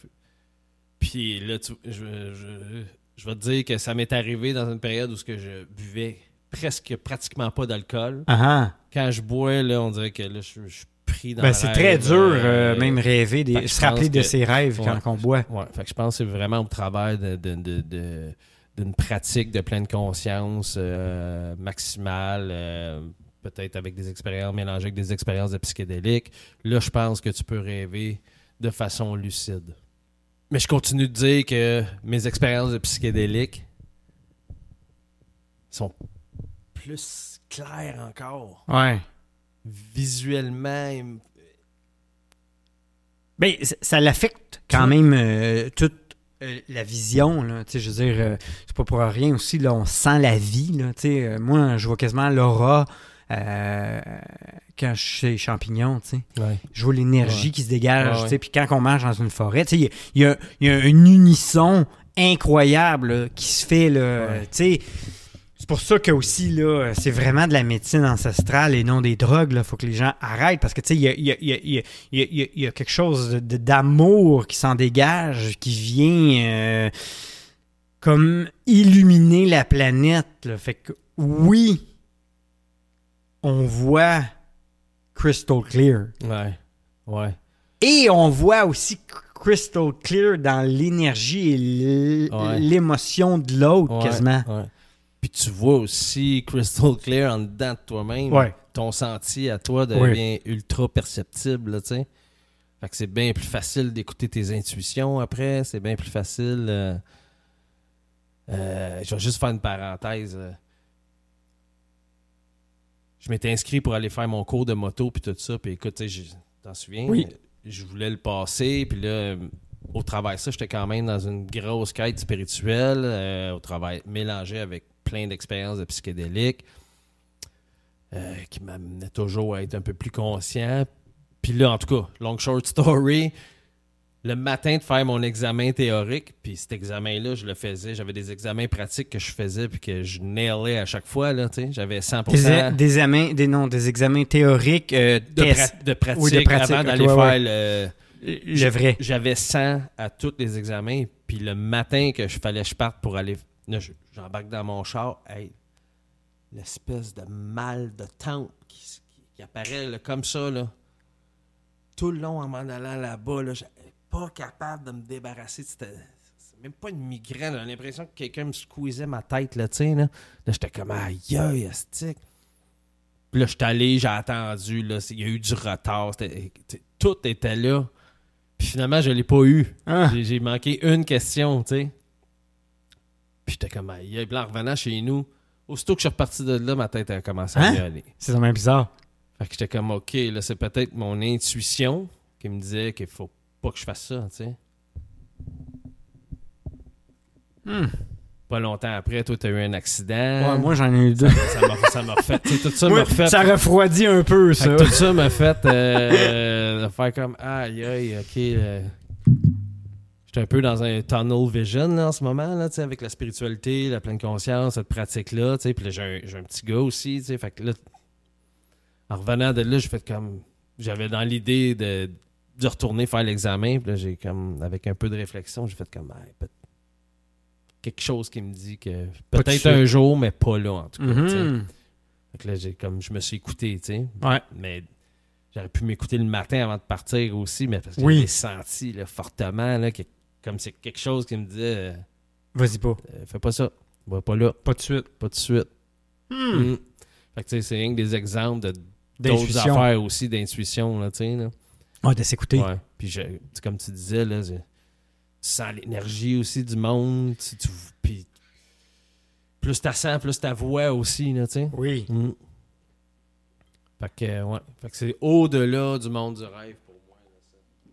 Puis là, tu- je, je- je vais te dire que ça m'est arrivé dans une période où ce que je buvais presque pratiquement pas d'alcool. Ah ah. Quand je bois, là, on dirait que là, je, je suis pris dans Ben, c'est très dur, euh, euh, même rêver, des- je se rappeler de que- ses rêves quand on boit. Ouais, fait que je pense que c'est vraiment au travers de, de- de- de- d'une pratique de pleine conscience euh, maximale, euh, peut-être avec des expériences mélangées avec des expériences de psychédéliques. Là, je pense que tu peux rêver de façon lucide. Mais je continue de dire que mes expériences de psychédéliques sont plus claires encore. Ouais. Visuellement, Ben, ça l'affecte quand même euh, toute euh, la vision. Là. Tu sais, Je veux dire, euh, c'est pas pour rien aussi, là, on sent la vie. Là. Tu sais, euh, moi, je vois quasiment l'aura euh, quand je suis les champignons. tu sais. Je vois l'énergie Ouais. qui se dégage. Tu sais, Puis quand on marche dans une forêt, tu sais, il y a- y, y un unisson incroyable là, qui se fait. Là, Ouais. tu sais. C'est pour ça que aussi, là, c'est vraiment de la médecine ancestrale et non des drogues. Il faut que les gens arrêtent parce que, tu sais, il y a, y y y quelque chose d'amour qui s'en dégage, qui vient euh, comme illuminer la planète. là. Fait que, oui, on voit crystal clear. Ouais. Ouais. Et on voit aussi crystal clear dans l'énergie et Ouais. l'émotion de l'autre, Ouais, quasiment. ouais. Puis tu vois aussi crystal clear en dedans de toi-même. Ouais. Ton senti à toi devient ultra perceptible, tu sais. Fait que c'est bien plus facile d'écouter tes intuitions après. C'est bien plus facile. euh, euh, je vais juste faire une parenthèse. Je m'étais inscrit pour aller faire mon cours de moto puis tout ça. Puis écoute, tu t'en souviens? Oui. Je voulais le passer. Puis là, au travail de ça, j'étais quand même dans une grosse quête spirituelle. euh, au travail mélangé avec plein d'expériences de psychédéliques. euh, qui m'amenait toujours à être un peu plus conscient. Puis là, en tout cas, long short story, le matin de faire mon examen théorique, puis cet examen-là, je le faisais. J'avais des examens pratiques que je faisais puis que je nailais à chaque fois, là. J'avais 100% Des, des, examens, des, non, des examens théoriques, euh, de, tests, pra- de pratique, Oui, de pratique, avant d'aller faire ouais. le... le vrai. J'avais 100 à tous les examens, puis le matin que je fallait que je parte pour aller... J'embarque dans mon char, hey, l'espèce de mal de tempe qui, qui- apparaît là, comme ça, là. Tout le long en m'en allant là-bas, là, pas capable de me débarrasser. C'était c'est même pas une migraine, j'ai l'impression que quelqu'un me squeezait ma tête, là, tu sais, là. Là, j'étais comme, aïe, aïe, astique. Puis là, je suis allé, j'ai attendu, là, il y a eu du retard, tout était là. Puis finalement, je l'ai pas eu. Ah. J'ai- manqué une question, tu sais. Puis j'étais comme, aïe, aïe. Puis là, en revenant chez nous, aussitôt que je suis reparti de là, ma tête a commencé à Hein? aller. C'est vraiment bizarre. Fait que j'étais comme, OK, là, c'est peut-être mon intuition qui me disait qu'il faut pas que je fasse ça, tu sais. Hmm. Pas longtemps après, toi, t'as eu un accident. Ouais, moi, j'en ai eu deux. ça m'a sais, tout ça m'a refait. ça refroidit un peu, Fait ça. tout ça m'a fait euh, (laughs) faire comme aïe aïe ok euh, j'étais un peu dans un tunnel vision là, en ce moment là, avec la spiritualité la pleine conscience cette pratique là puis là j'ai un, j'ai un petit gars aussi fait que là en revenant de là j'ai fait comme j'avais dans l'idée de, de retourner faire l'examen puis là j'ai comme avec un peu de réflexion j'ai fait comme Hey, quelque chose qui me dit que peut-être un jour mais pas là en tout cas que là, j'ai comme je me suis écouté, tu sais. Ouais. Mais j'aurais pu m'écouter le matin avant de partir aussi, mais parce que Oui. j'ai senti là, fortement là, que, comme c'est quelque chose qui me disait euh, Vas-y pas. euh, fais pas ça, va pas là, Pas de suite. pas de suite. Hmm. Mm. Fait que tu sais, c'est rien que des exemples de d'autres affaires aussi d'intuition, là, tu sais. Là. Ouais, de s'écouter. Ouais. Puis je- comme tu disais, là, je- tu sens l'énergie aussi du monde, tu, tu- puis plus ta sens, plus ta voix aussi, là, tu sais. Oui. Mm. Fait que, ouais. Fait que c'est au-delà du monde du rêve pour moi. là, ça.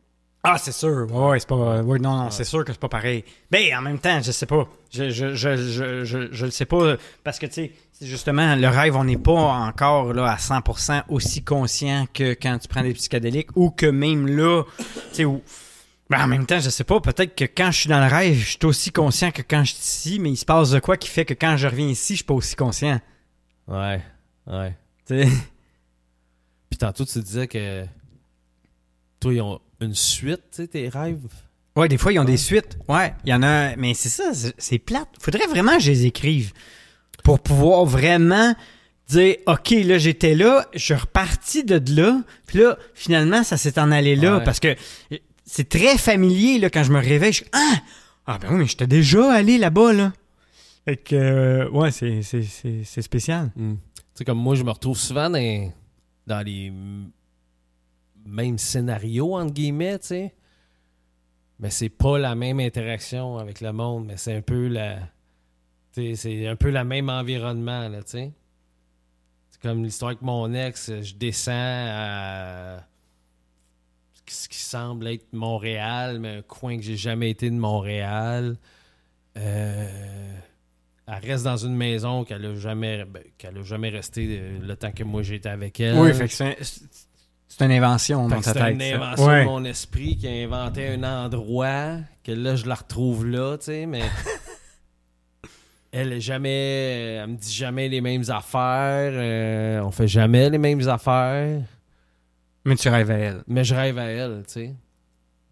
Ah, c'est sûr. Ouais, ouais, c'est pas. ouais, non, non, Ouais. c'est sûr que c'est pas pareil. Ben, en même temps, je sais pas. Je, je, je, je, je, je le sais pas. Parce que, tu sais, justement, le rêve, on n'est pas encore là à 100% aussi conscient que quand tu prends des psychédéliques ou que même là, tu sais, où- Ben, en même temps, je sais pas. Peut-être que quand je suis dans le rêve, je suis aussi conscient que quand je suis ici, mais il se passe de quoi qui fait que quand je reviens ici, je suis pas aussi conscient. Ouais, ouais. (laughs) Tu sais? Puis tantôt, tu disais que toi, ils ont une suite, tu sais, tes rêves. Ouais, des fois, ils ont Ouais. des suites. Ouais, il y en a. Mais c'est ça, c'est- plate. Faudrait vraiment que je les écrive pour pouvoir vraiment dire OK, là, j'étais là, je suis reparti de là, puis là, finalement, ça s'est en allé là. Ouais. Parce que c'est très familier, là, quand je me réveille. Je suis Ah! Ah, ben oui, mais j'étais déjà allé là-bas, là. Fait que, euh, ouais, c'est- spécial. Tu sais, comme moi, je me retrouve souvent dans, dans les m- mêmes scénarios, entre guillemets, tu sais. Mais c'est pas la même interaction avec le monde, mais c'est un peu la. c'est un peu le même environnement, là, tu sais. C'est comme l'histoire avec mon ex, je descends à ce qui semble être Montréal, mais un coin que j'ai jamais été de Montréal. Euh, elle reste dans une maison qu'elle a jamais ben, qu'elle a jamais resté euh, le temps que moi j'étais avec elle. Oui, fait que c'est c'est une invention dans ta c'est tête. une ça. invention Ouais. de mon esprit qui a inventé un endroit que là je la retrouve là, tu sais, mais (laughs) elle est jamais. Elle me dit jamais les mêmes affaires. euh, on fait jamais les mêmes affaires. Mais tu rêves à elle. Mais je rêve à elle, tu sais.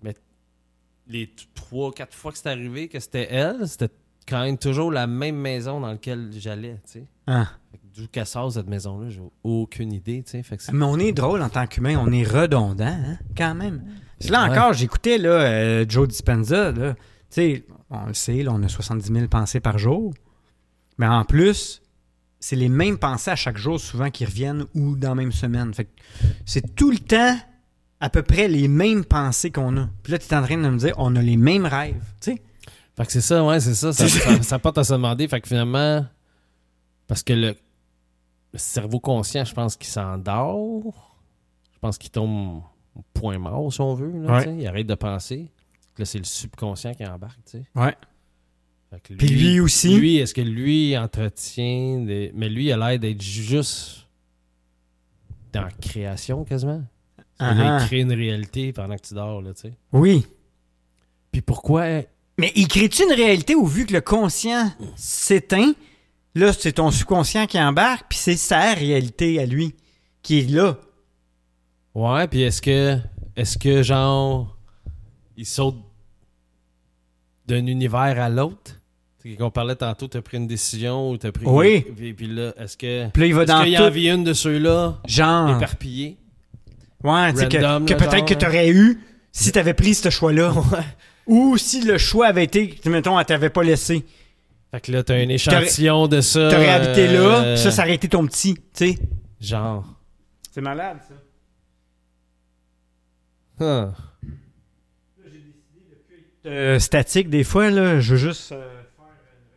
Mais les trois, quatre fois que c'est arrivé que c'était elle, c'était quand même toujours la même maison dans laquelle j'allais, tu sais. Ah. D'où qu'elle sort cette maison-là, j'ai aucune idée. Fait que Mais on est drôle en tant qu'humain, on est redondant, hein, quand même. Là Ouais. encore, j'écoutais là, euh, Joe Dispenza, là. On le sait, là, on a 70 000 pensées par jour. Mais en plus, c'est les mêmes pensées à chaque jour, souvent, qui reviennent ou dans la même semaine. Fait c'est tout le temps à peu près les mêmes pensées qu'on a. Puis là, tu es en train de me dire, on a les mêmes rêves. Fait que c'est ça, ouais, c'est ça. Ça, (laughs) ça, ça porte à se demander. Fait que finalement, parce que le, le cerveau conscient, je pense qu'il s'endort. Je pense qu'il tombe au point mort, si on veut. Là, Ouais. Il arrête de penser. Là, c'est le subconscient qui embarque, tu sais. Ouais. Que Puis lui aussi? Lui, est-ce que lui entretient des... Mais lui, il a l'air d'être juste dans la création, quasiment. Il crée une réalité pendant que tu dors, là, tu sais. Oui. Puis pourquoi... Mais il crée-tu une réalité où vu que le conscient s'éteint, là, c'est ton subconscient qui embarque, puis c'est sa réalité à lui qui est là. Ouais, puis est-ce que... Est-ce que, genre... Il saute d'un univers à l'autre? Qu'on parlait tantôt, t'as pris une décision ou t'as pris... Oui. Puis, puis là, est-ce que... Puis là, il va dans qu'il y tout. en vit une de ceux-là Genre. éparpillée? Ouais, tu sais, que, que peut-être que hein? t'aurais eu si t'avais pris ce choix-là. Ou si le choix avait été, mettons, elle t'avait pas laissé. Fait que là, t'as un échantillon de ça. T'aurais habité là, euh, ça, ça aurait été ton petit, tu sais. Genre. C'est malade, ça. Huh. Euh, statique, des fois, là, je veux juste euh, faire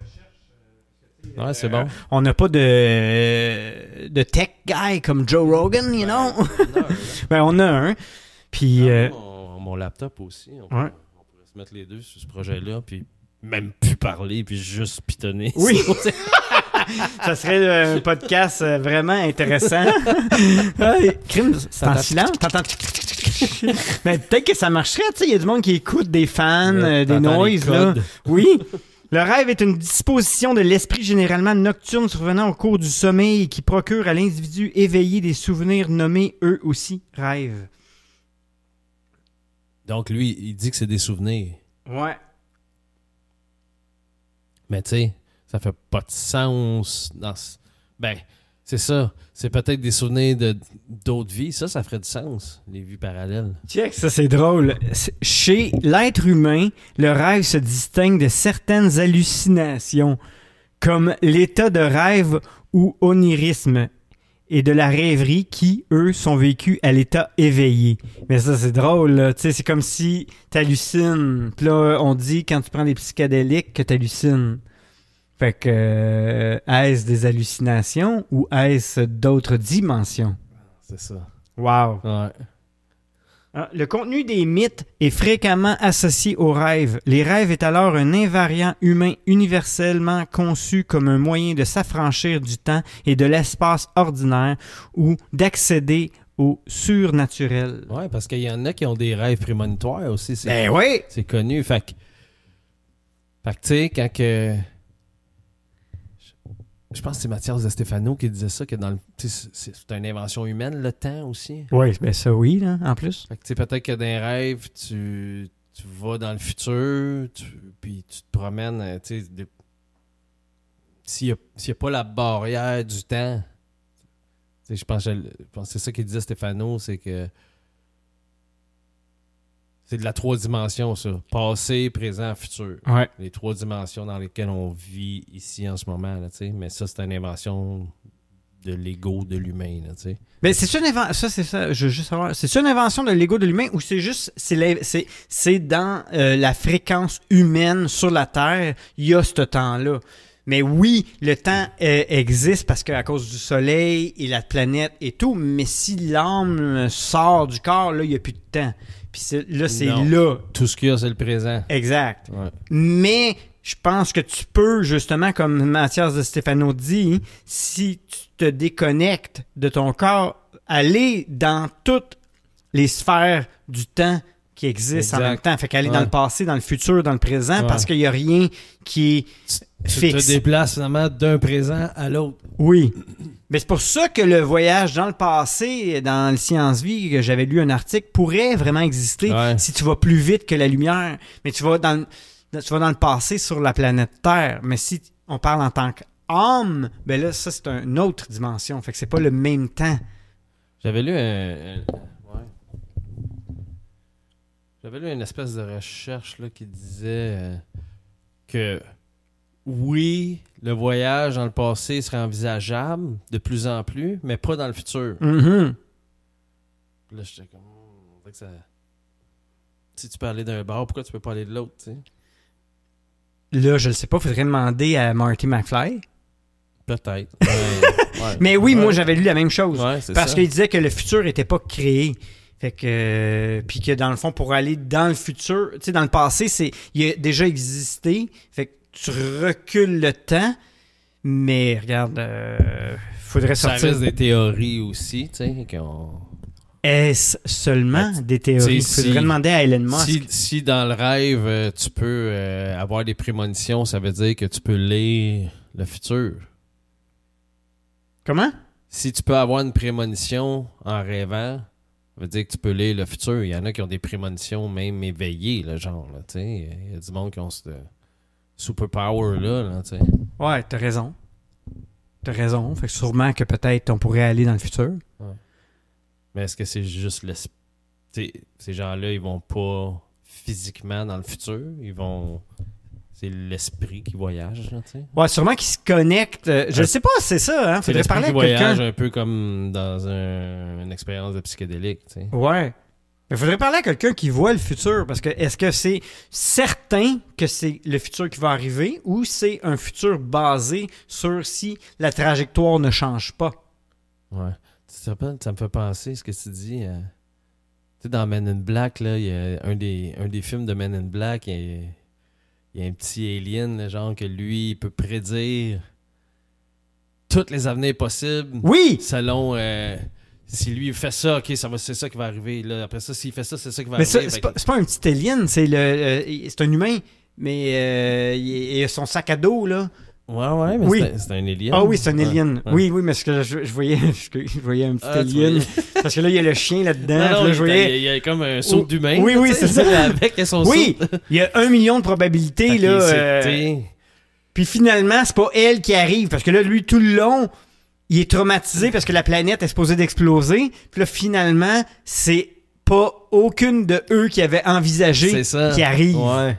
une recherche. Ouais, c'est bon. On n'a pas de, de tech guy comme Joe Rogan, you know? ben, on (laughs) a un. Puis, euh, mon, mon laptop aussi. On, Ouais. on pourrait se mettre les deux sur ce projet-là, puis même plus parler, puis juste pitonner. Oui. (laughs) ça serait euh, un podcast euh, vraiment intéressant. (laughs) Crime, c'est en silence. T'entends... Mais peut-être que ça marcherait, tu sais. Il y a du monde qui écoute des fans, euh, des noises, là. (laughs) Oui. Le rêve est une disposition de l'esprit généralement nocturne survenant au cours du sommeil et qui procure à l'individu éveillé des souvenirs nommés eux aussi rêves. Donc, lui, il dit que c'est des souvenirs. Ouais. Mais tu sais, ça fait pas de sens dans Ben, c'est ça. C'est peut-être des souvenirs de d'autres vies. Ça, ça ferait du sens, les vies parallèles. Check, ça c'est drôle. Chez l'être humain, le rêve se distingue de certaines hallucinations, comme l'état de rêve ou onirisme, et de la rêverie qui, eux, sont vécus à l'état éveillé. Mais ça, c'est drôle, là. Tu sais, c'est comme si t'hallucines. Puis là, on dit, quand tu prends des psychédéliques, que t'hallucines. Fait que, euh, est-ce des hallucinations ou est-ce d'autres dimensions? C'est ça. Wow! Ouais. Ah, Le contenu des mythes est fréquemment associé aux rêves. Les rêves est alors un invariant humain universellement conçu comme un moyen de s'affranchir du temps et de l'espace ordinaire ou d'accéder au surnaturel. Ouais, parce qu'il y en a qui ont des rêves prémonitoires aussi. C'est Ben oui! C'est connu. Fait que, fait que tu sais, quand que. Je pense que c'est Mathias de Stefano qui disait ça, que dans le. C'est une invention humaine, le temps aussi. Oui, ben ça oui, là, en plus. Peut-être que dans les rêves, tu, tu vas dans le futur, tu- puis tu te promènes, euh, tu sais, de- s'il n'y a, pas la barrière du temps. Je pense, que je pense que c'est ça qu'il disait Stefano, c'est que c'est de la trois dimensions, ça. Passé, présent, futur. Ouais. Les trois dimensions dans lesquelles on vit ici en ce moment, là, tu sais. Mais ça, c'est une invention de l'ego de l'humain, là, tu sais. Ben c'est une invention, ça c'est ça, je veux juste savoir, c'est une invention de l'ego de l'humain ou c'est juste, c'est la- c'est c'est dans euh, la fréquence humaine sur la Terre, il y a ce temps-là. Mais oui, le temps euh, existe parce qu'à cause du soleil et la planète et tout, mais si l'âme sort du corps, là, il n'y a plus de temps. Puis là, c'est là. Tout ce qu'il y a, c'est le présent. Exact. Ouais. Mais je pense que tu peux, justement, comme Mathias de Stefano dit, si tu te déconnectes de ton corps, aller dans toutes les sphères du temps qui existent en même temps. Fait qu'aller Ouais. dans le passé, dans le futur, dans le présent, Ouais. parce qu'il n'y a rien qui est Tu fixe. te déplaces finalement d'un présent à l'autre. Oui. Mais c'est pour ça que le voyage dans le passé, dans le Science Vie, que j'avais lu un article, pourrait vraiment exister Ouais. si tu vas plus vite que la lumière. Mais tu vas dans, le- tu vas dans le passé sur la planète Terre. Mais si on parle en tant qu'âme, ben là, ça, c'est une autre dimension. Fait que c'est pas le même temps. J'avais lu un. ouais. J'avais lu une espèce de recherche là, qui disait euh, que oui, le voyage dans le passé serait envisageable de plus en plus, mais pas dans le futur. Mhm. Là, j'étais comme. on dirait que ça- Si tu peux aller d'un bar, pourquoi tu peux pas aller de l'autre, tu sais? Là, je le sais pas, faudrait demander à Marty McFly. Peut-être. (laughs) Ouais, ouais. Mais oui, Ouais. moi, j'avais lu la même chose. Parce qu'il disait que le futur n'était pas créé. Fait que euh, puis que dans le fond pour aller dans le futur, tu sais dans le passé, c'est il a déjà existé. Fait que tu recules le temps mais regarde euh, faudrait Ça sortir reste des théories aussi, tu sais, qu'on... est-ce seulement Ben, des théories? si- faudrait demander à Elon Musk. Si, si dans le rêve, euh, tu peux euh, avoir des prémonitions, ça veut dire que tu peux lire le futur. Comment? Si tu peux avoir une prémonition en rêvant, ça veut dire que tu peux lire le futur. Il y en a qui ont des prémonitions même éveillées, le genre, là, tu sais. Il y a du monde qui ont superpower là, là tu sais. Ouais, t'as raison. T'as raison. Fait que sûrement que peut-être on pourrait aller dans le futur. Mais est-ce que c'est juste l'esprit? Ces gens-là, ils vont pas physiquement dans le futur? Ils vont. C'est l'esprit qui voyage, là, tu sais. Ouais, sûrement qu'ils se connectent. euh, je Ouais. ne sais pas, c'est ça. Hein? Faudrait parler qui à voyage un peu comme dans un- une expérience de psychédélique, tu sais. Ouais. Il faudrait parler à quelqu'un qui voit le futur parce que est-ce que c'est certain que c'est le futur qui va arriver ou c'est un futur basé sur si la trajectoire ne change pas? Ouais. Tu te rappelles, ça me fait penser ce que tu dis. euh, Tu sais, dans Men in Black, là, il y a un des, un des films de Men in Black, il y a, il y a un petit alien, là, genre que lui, il peut prédire toutes les avenirs possibles. Oui! selon euh, si lui il fait ça, ok, ça va, c'est ça qui va arriver. Là. Après ça, s'il fait ça, c'est ça qui va Mais arriver. c'est Fait pas, pas un petit alien, c'est le euh, c'est un humain, mais euh, il, a son sac à dos, là. Ouais, ouais, mais Oui. c'est, un, c'est un alien. Ah oui, c'est un alien. ouais. Oui, oui, mais ce que je, je voyais, (laughs) je, je voyais un petit Ah, alien. (laughs) Parce que là, il y a le chien là-dedans. Non, puis non, là, il, je voyais... il y a comme un saut d'humain. oui, là, oui, c'est ça. (laughs) Avec son Oui, saut. il y a un million de probabilités, là. euh, Puis finalement, c'est pas elle qui arrive. Parce que là, lui, tout le long, il est traumatisé parce que la planète est supposée d'exploser. Puis là, finalement, c'est pas aucune de eux qui avait envisagé ça. qui arrive. Ouais.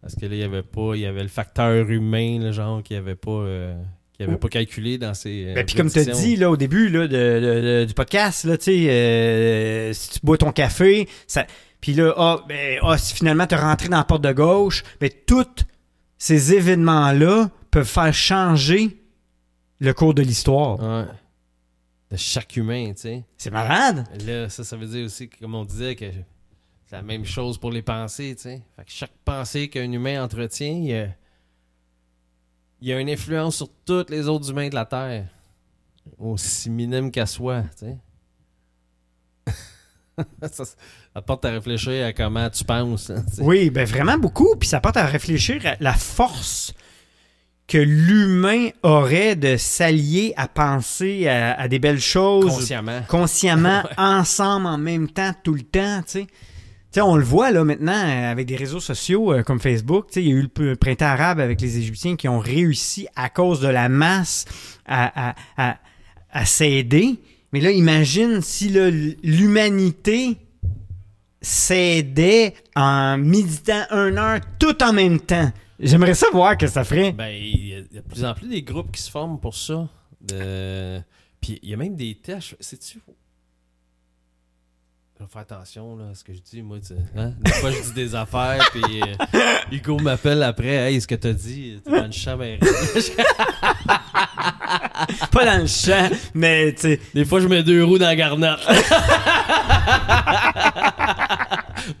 Parce que là, il y avait pas, il y avait le facteur humain, le genre, qui avait pas, euh, qui avait pas calculé dans ses. euh, Ben, puis comme tu as dit là, au début là, de, de- de- du podcast, là, tu sais, euh, si tu bois ton café, ça, puis là, ah, ben, ah, si finalement tu rentré dans la porte de gauche, ben, tous ces événements-là peuvent faire changer le cours de l'histoire. Ouais. De chaque humain, tu sais. C'est malade. Là, ça, ça veut dire aussi que, comme on disait, que c'est la même chose pour les pensées, tu sais. Fait que chaque pensée qu'un humain entretient, il y a, il y a une influence sur tous les autres humains de la Terre. Aussi minime qu'elle soit, tu sais. (laughs) ça, ça porte à réfléchir à comment tu penses. hein. Oui, ben vraiment beaucoup. Puis ça porte à réfléchir à la force que l'humain aurait de s'allier à penser à, à des belles choses Consciemment. consciemment, (laughs) ensemble, en même temps, tout le temps, tu sais. On le voit là maintenant euh, avec des réseaux sociaux euh, comme Facebook. Il y a eu le printemps arabe avec les Égyptiens qui ont réussi à cause de la masse à, à, à, à s'aider. Mais là, imagine si l'humanité s'aidait en méditant un heure tout en même temps. J'aimerais savoir que ça ferait. Ben, il y, a, de plus en plus des groupes qui se forment pour ça. De... Puis il y a même des tests. Sais-tu? Je vais faire attention là, à ce que je dis. Moi, tu... hein? Des fois, je dis des affaires, puis euh, Hugo m'appelle après. Hey, ce que t'as dit, t'es dans le champ. ben, Pas dans le champ, mais tu sais. Des fois, je mets deux roues dans la garnotte. (laughs)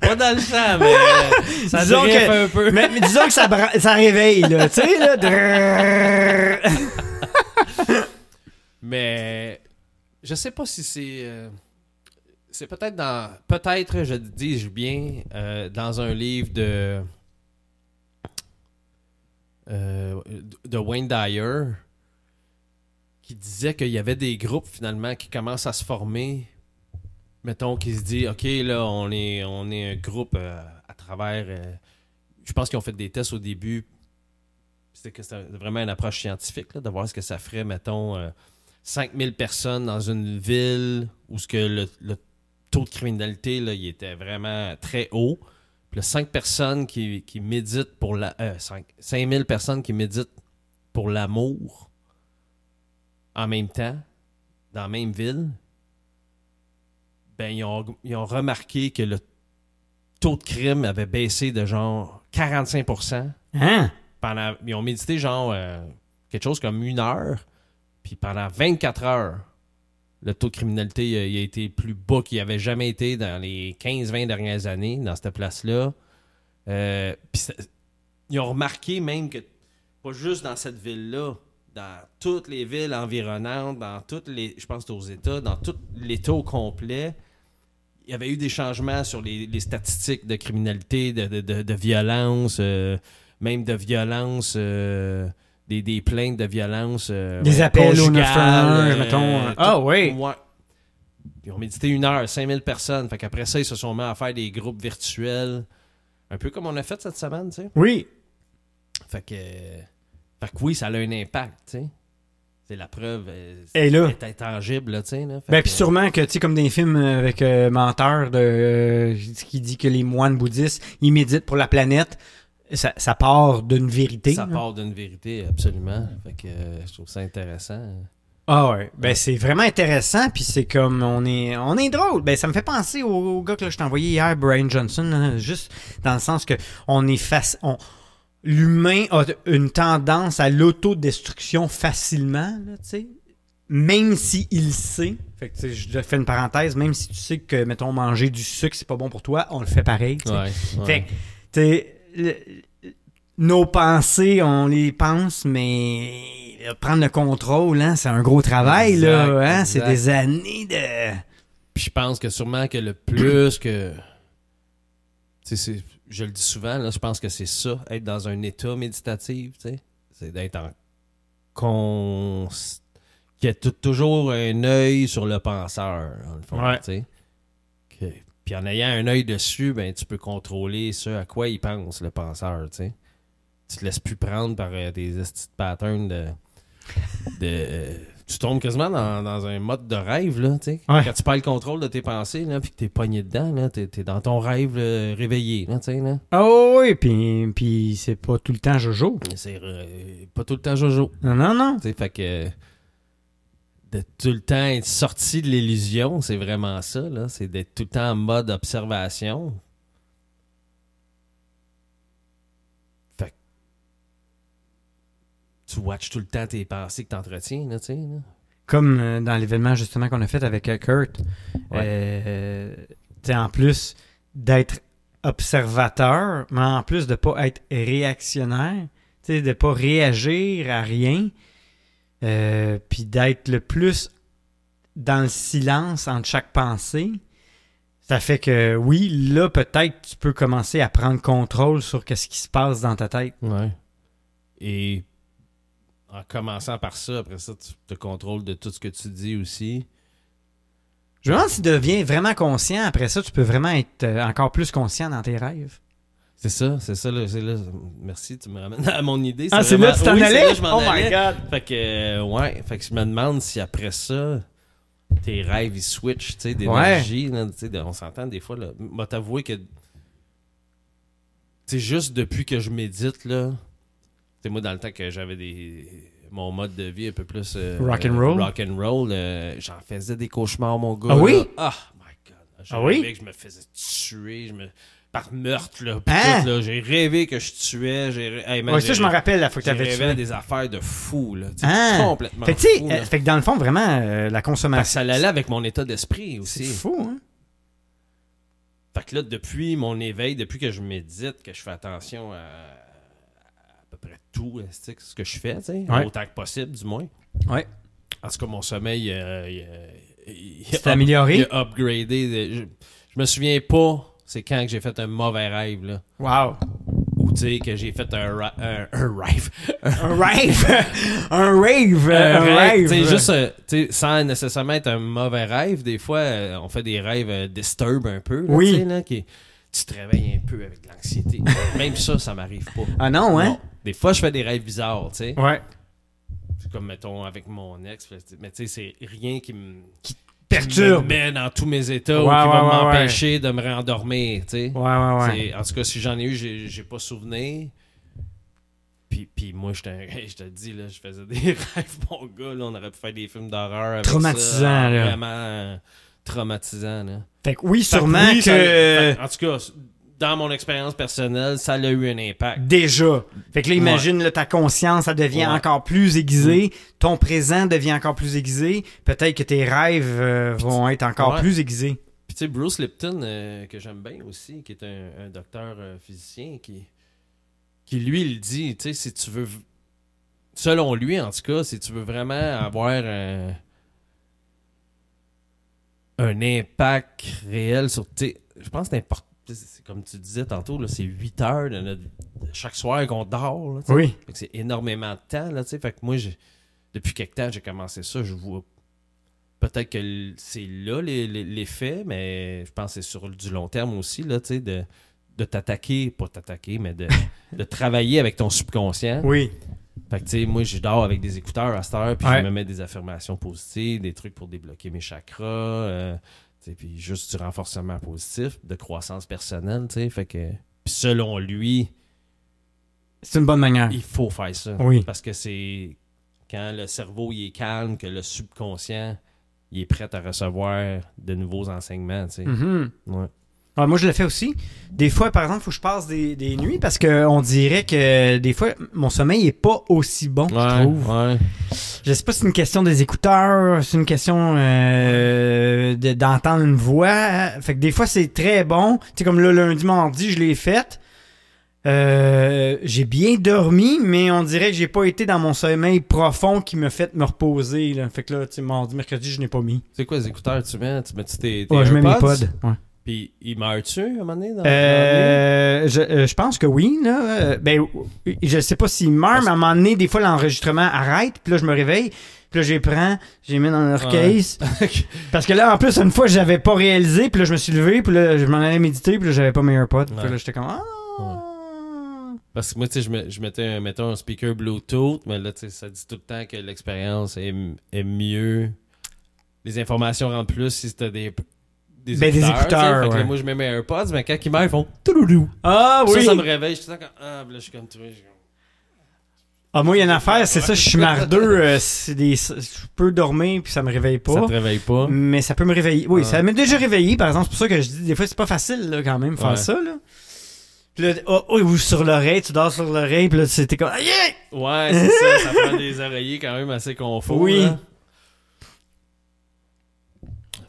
Pas dans le champ, mais euh, (laughs) ça Disons que- un peu. Mais, mais disons que ça, réveille, là. Tu sais, là. Mais je sais pas si c'est. euh, c'est peut-être dans. Peut-être, je dis bien, euh, dans un livre de. euh, de Wayne Dyer qui disait qu'il y avait des groupes finalement qui commencent à se former. Mettons qui se dit OK, là, on est, on est un groupe euh, à travers. euh, je pense qu'ils ont fait des tests au début. C'était que c'était vraiment une approche scientifique, là, de voir ce que ça ferait, mettons, euh, 5000 personnes dans une ville où ce que le, taux de criminalité là, il était vraiment très haut. Puis là, 5 personnes qui, méditent pour la. Euh, 5, 5000 personnes qui méditent pour l'amour en même temps, dans la même ville. Ben, ils ont, ils ont remarqué que le taux de crime avait baissé de genre 45%. Hein? Pendant, ils ont médité genre euh, quelque chose comme une heure. Puis pendant 24 heures, le taux de criminalité il a, été plus bas qu'il avait jamais été dans les 15-20 dernières années dans cette place-là. Euh, puis ils ont remarqué même que, pas juste dans cette ville-là, dans toutes les villes environnantes, dans toutes les, je pense aux États, dans tout l'État au complet, il y avait eu des changements sur les, les statistiques de criminalité, de, de, de- de violence, euh, même de violence, euh, des, des plaintes de violence. euh, Des appels au conjugales, 911, euh, mettons. Ah oui. Ouais. Ils ont médité une heure, 5000 personnes. Fait qu'après ça, ils se sont mis à faire des groupes virtuels. Un peu comme on a fait cette semaine, tu sais. Oui. Fait que. Fait que oui, ça a un impact, tu sais. C'est la preuve. euh, Et là? est intangible, là, tu sais. Ben, puis sûrement que, tu sais, comme des films avec euh, menteur de, euh, qui dit que les moines bouddhistes, ils méditent pour la planète, ça, ça part d'une vérité. Ça là. part d'une vérité, absolument. Fait que euh, je trouve ça intéressant. Ah ouais. Ben, c'est vraiment intéressant, puis c'est comme, on est, on est drôle. Ben, ça me fait penser au, au gars que là, je t'ai envoyé hier, Brian Johnson, juste dans le sens que on est face, on, l'humain a une tendance à l'autodestruction facilement, là. Même s'il il sait, fait que, je fais une parenthèse, même si tu sais que, mettons, manger du sucre, c'est pas bon pour toi, on le fait pareil. Ouais. ouais. Fait que, le- nos pensées, on les pense, mais prendre le contrôle, hein, c'est un gros travail, Exact, là. Hein, c'est des années de. Puis je pense que sûrement que le plus que. C'est- je le dis souvent, là, je pense que c'est ça, être dans un état méditatif, tu sais. C'est d'être en. Con... Qu'il y a toujours un œil sur le penseur, dans le fond, Ouais. Puis en ayant un œil dessus, ben, tu peux contrôler ce à quoi il pense, le penseur, tu sais. Tu te laisses plus prendre par euh, des patterns de. de euh, tu tombes quasiment dans, dans un mode de rêve, là, tu sais. Ouais. Quand tu perds le contrôle de tes pensées, là, puis que t'es pogné dedans, là, t'es, t'es dans ton rêve là, réveillé, là, tu sais, là. Oh oui, puis, puis c'est pas tout le temps Jojo. C'est euh, pas tout le temps Jojo, Non, non, non. tu sais, fait que de tout le temps être sorti de l'illusion, c'est vraiment ça, là, c'est d'être tout le temps en mode observation. Fait que tu watches tout le temps tes pensées que t'entretiens, là, tu sais. Comme euh, dans l'événement justement qu'on a fait avec euh, Kurt. Ouais. Euh, tu en plus d'être observateur, mais en plus de pas être réactionnaire, tu sais, de pas réagir à rien, puis d'être le plus dans le silence entre chaque pensée, ça fait que oui, là peut-être tu peux commencer à prendre contrôle sur ce qui se passe dans ta tête. Ouais. Et en commençant par ça, après ça, tu te contrôles de tout ce que tu dis aussi. Je me demande si tu deviens vraiment conscient, après ça tu peux vraiment être euh, encore plus conscient dans tes rêves. C'est ça, c'est ça. Là, c'est là. Merci, tu me ramènes à mon idée. Ah, c'est là que tu t'en Oui, allais? là je m'en Oh my allais. God! Fait que, euh, ouais, fait que je me demande si après ça, tes rêves, ils switchent, tu sais, d'énergie. On s'entend des fois, là. Moi, t'avouer que. Tu sais, juste depuis que je médite, là. Sais, moi, dans le temps que j'avais des. Mon mode de vie un peu plus. euh, Rock and roll. rock and roll, euh, j'en faisais des cauchemars, mon gars. Ah oui? là. Ah, my God. J'ai Ah oui? rêvé que je me faisais tuer. Je me... Par meurtre, là. Hein? là. J'ai rêvé que je tuais. J'ai rê- Hey, man, Ouais, j'ai ça, je me rêvé- rappelle la fois que t'avais tué. des affaires de fou, là. Ah! Complètement Fait que, tu sais, fou, euh, là. fait que dans le fond, vraiment, euh, la que consommation. ça allait avec mon état d'esprit C'est aussi. fou, hein? Fait que là, depuis mon éveil, depuis que je médite, que je fais attention à tout, euh, c'est ce que je fais, Ouais. autant que possible, du moins. Ouais. En tout cas, mon sommeil, euh, il, euh, il a, amélioré? il a upgradé. Je, je me souviens pas, c'est quand que j'ai fait un mauvais rêve, là. Wow. Ou tu sais, que j'ai fait un, un, un rêve. Un rave! (laughs) un rave! un un rêve, juste, euh, tu sais, sans nécessairement être un mauvais rêve, des fois, on fait des rêves euh, disturb un peu, là, Oui. là, qui, tu te réveilles un peu avec de l'anxiété. (laughs) Même ça, ça m'arrive pas. Ah non, hein? Des fois, je fais des rêves bizarres, tu sais. Ouais. C'est comme, mettons, avec mon ex. Mais tu sais, c'est rien qui me Perturbe. me met dans tous mes états Ouais, ou qui ouais, va ouais, m'empêcher de me rendormir, tu sais. Ouais, ouais, ouais. En tout cas, si j'en ai eu, j'ai j'ai pas souvenir. Puis, puis moi, (laughs) je te dis, là, je faisais des (laughs) rêves, mon gars. Là, on aurait pu faire des films d'horreur avec Traumatisant, ça. là. Vraiment euh, traumatisant, là. Fait que oui, Fait que sûrement oui, que... ça- en tout cas, dans mon expérience personnelle, ça a eu un impact. Déjà. Fait que là, imagine, là, ta conscience, ça devient Ouais. Mm. encore plus aiguisée. Ton présent devient encore plus aiguisé. Peut-être que tes rêves euh, vont être encore Ouais. plus aiguisés. Puis tu sais, Bruce Lipton, euh, que j'aime bien aussi, qui est un, un docteur euh, physicien, qui, qui lui, il dit, tu sais, si tu veux, selon lui en tout cas, si tu veux vraiment avoir un, un impact réel sur, je pense que c'est comme tu disais tantôt, c'est 8 heures de notre- de chaque soir qu'on dort, là. Oui. C'est énormément de temps, là. Fait que moi, depuis quelque temps, j'ai commencé ça. Je vois peut-être que c'est là l'effet, mais je pense que c'est sur du long terme aussi, là, tu sais, de, de t'attaquer, pas t'attaquer, mais de, (laughs) de travailler avec ton subconscient. Oui. Fait que, tu sais, moi, je dors avec des écouteurs à cette heure, puis Ouais. je me mets des affirmations positives, des trucs pour débloquer mes chakras, euh, puis juste du renforcement positif, de croissance personnelle, tu sais. Fait que, puis selon lui, C'est une bonne manière. il faut faire ça. Oui. Parce que c'est quand le cerveau il est calme, que le subconscient il est prêt à recevoir de nouveaux enseignements, tu sais. Mhm. Ouais. Ouais, moi, je le fais aussi. Des fois, par exemple, il faut que je passe des, des nuits parce qu'on dirait que des fois, mon sommeil est pas aussi bon, je trouve. ouais. Je sais pas si c'est une question des écouteurs, c'est une question euh, de- d'entendre une voix. Fait que des fois, c'est très bon. Tu sais, comme le lundi, mardi, je l'ai fait. Euh, j'ai bien dormi, mais on dirait que j'ai pas été dans mon sommeil profond qui me fait me reposer. Là. Fait que là, tu sais, mardi, mercredi, je n'ai pas mis. C'est quoi les écouteurs tu mets? Tu mets-tu tes, tes Ouais, je mets mes pods. Ouais. Puis il meurt-tu à un moment donné? Dans? Euh, je, euh, je pense que oui. Là. Euh, ben, je sais pas s'il meurt, Parce- mais à un moment donné, des fois, l'enregistrement arrête. Puis là, je me réveille. Puis là, je les prends, je les mets dans leur Ouais. case. (laughs) Parce que là, en plus, une fois, j'avais pas réalisé. Puis là, je me suis levé. Puis là, je m'en allais méditer. Puis là, j'avais pas mes AirPods. Puis là, j'étais comme... Ah! Parce que moi, tu sais, je, je mettais, un, mettons, un speaker Bluetooth, mais là, tu sais, ça dit tout le temps que l'expérience est, est mieux. Les informations rentrent plus si t'as des, des Ben, des écouteurs. tu sais. écouteurs, Fait que là, ouais. moi, je mets mes AirPods, mais quand ils meurent, ils font touloulou. Ah Ça, oui! ça me réveille. Je suis comme, ah, là, je suis comme, tu Ah, moi, il y a une affaire, c'est ça, je suis mardeux. euh, c'est des... Je peux dormir, puis ça me réveille pas. Ça te réveille pas? Mais ça peut me réveiller. Oui, Ouais. ça m'a déjà réveillé, par exemple. C'est pour ça que je dis, des fois, c'est pas facile, là, quand même, faire Ouais. ça, là. Puis là, oh, oh, ou sur l'oreille, tu dors sur l'oreille, puis là, c'était comme, aïe! aïe! Ouais, c'est ça. Ça prend des oreillers quand même assez confort. Oui. là.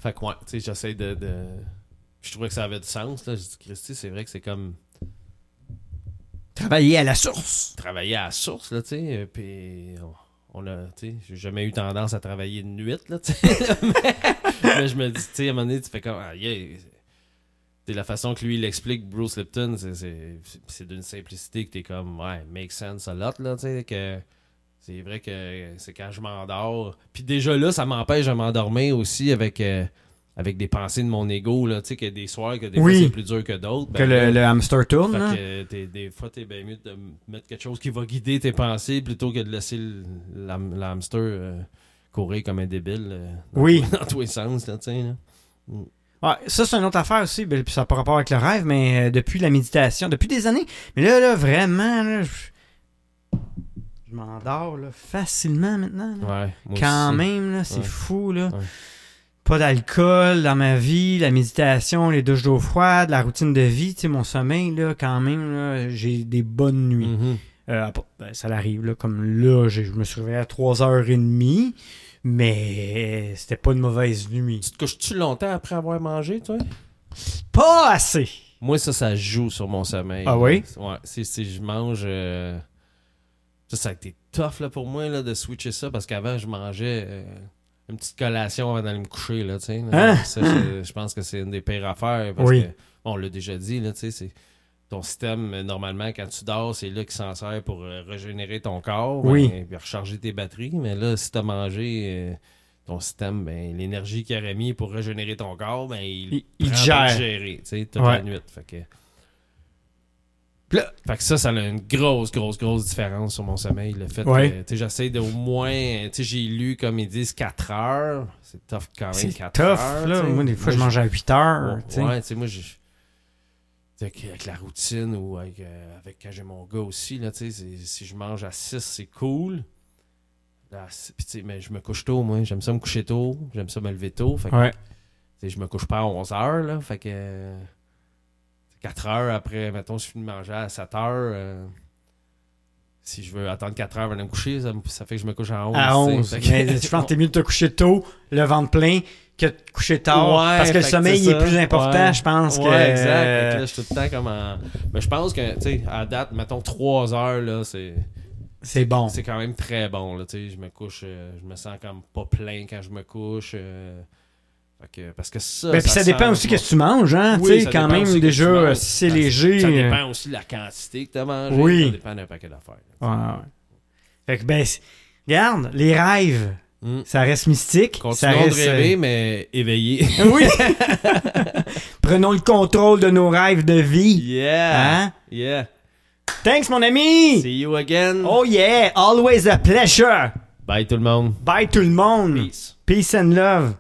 Fait que, ouais, tu sais, j'essaie de, de- Je trouvais que ça avait du sens, là. J'ai dit, Christy, c'est vrai que c'est comme Travailler à la source. travailler à la source, là, tu sais. euh, Puis, on, on a, tu j'ai jamais eu tendance à travailler de nuit, là, tu sais. (laughs) mais, mais je me dis, tu sais, à un moment donné, tu fais comme, ah, yeah. La façon que lui, il explique, Bruce Lipton, c'est- d'une simplicité que t'es comme, ouais, make sense a lot, là, tu sais, que c'est vrai que c'est quand je m'endors. Puis déjà là, ça m'empêche de m'endormir aussi avec, euh, avec des pensées de mon ego, là, tu sais, que des soirs, que des Oui. fois c'est plus dur que d'autres. que ben le, là, le hamster tourne, fait là. que t'es- des fois, t'es bien mieux de mettre quelque chose qui va guider tes pensées plutôt que de laisser le, l'hamster euh, courir comme un débile euh, dans, Oui. (laughs) dans tous les sens, là, ça, c'est une autre affaire aussi, ben, puis ça n'a pas rapport avec le rêve, mais euh, depuis la méditation, depuis des années. Mais là, là, vraiment, là, je, je m'endors là, facilement maintenant. là. Ouais, Quand aussi. même, là, c'est Ouais. fou, là. Ouais. Pas d'alcool dans ma vie, la méditation, les douches d'eau froide, la routine de vie, tu sais, mon sommeil, là, quand même, là, j'ai des bonnes nuits. Mhm. Euh, ben, ça l'arrive, là, comme là, je me suis réveillé à 3h30, mais c'était pas une mauvaise nuit. Tu te couches-tu longtemps après avoir mangé, toi? Pas assez! Moi, ça, ça joue sur mon sommeil. Ah oui? Ouais, si, si je mange... euh, Ça, ça a été tough là, pour moi là, de switcher ça parce qu'avant, je mangeais... euh, une petite collation avant d'aller me coucher, là, tu sais. Hein? Ça, je, je pense que c'est une des pires affaires. Parce Oui. que, bon, on l'a déjà dit, là, tu sais, ton système, euh, normalement, quand tu dors, c'est là qu'il s'en sert pour euh, régénérer ton corps, Oui. ben, recharger tes batteries. Mais là, si t'as mangé euh, ton système, ben, l'énergie qu'il aurait mis pour régénérer ton corps, ben, il, Il- il gère. gérer, tu sais, toute Ouais. la nuit. Fait que... Là, fait que ça, ça a une grosse, grosse, grosse différence sur mon sommeil. Le fait Ouais. que, j'essaie d'au moins, j'ai lu, comme ils disent, 4 heures. C'est tough quand même, C'est 4 tough, heures. là. Moi, des fois, je mange à 8 heures. Ouais, tu sais. ouais, tu sais, moi, je. Avec, la routine ou avec, euh, avec quand j'ai mon gars aussi, là, si je mange à 6, c'est cool. Là, mais je me couche tôt, moi. J'aime ça me coucher tôt. J'aime ça me lever tôt. Fait que, Ouais. je me couche pas à 11 heures, là. Fait que. euh, 4 heures après, mettons, je finis de manger à 7 heures. euh, si je veux attendre 4 heures avant de me coucher, ça, fait que je me couche à 11. À tu sais. 11. Fait que- Mais je pense que t'es mieux de te coucher tôt, le ventre plein, que de te coucher tard. Ouais, parce que le sommeil est plus important, Ouais. je pense. Ouais, que, exact. Là, je suis tout le temps comme en. Mais je pense que, tu sais, à date, mettons 3 heures, là, c'est. C'est bon. C'est quand même très bon, là, tu sais. Je me couche, euh, je me sens comme pas plein quand je me couche. euh, que, parce que ça. Ben, puis ça dépend aussi qu'est-ce que tu manges, hein. Oui, tu sais, ça quand même, déjà, si c'est Ça- léger. Ça euh, dépend aussi de la quantité que tu as mangé. Oui. Ça dépend d'un paquet d'affaires. Ouais, ouais. Fait que, ben, regarde, les rêves, Mm. ça reste mystique. ça Continuons reste, de rêver, mais éveillé. euh, (laughs) Oui. (laughs) Prenons le contrôle de nos rêves de vie. yeah. Hein? Yeah. Thanks, mon ami. See you again. Oh yeah, always a pleasure. Bye tout le monde. Bye tout le monde. Peace. Peace and love.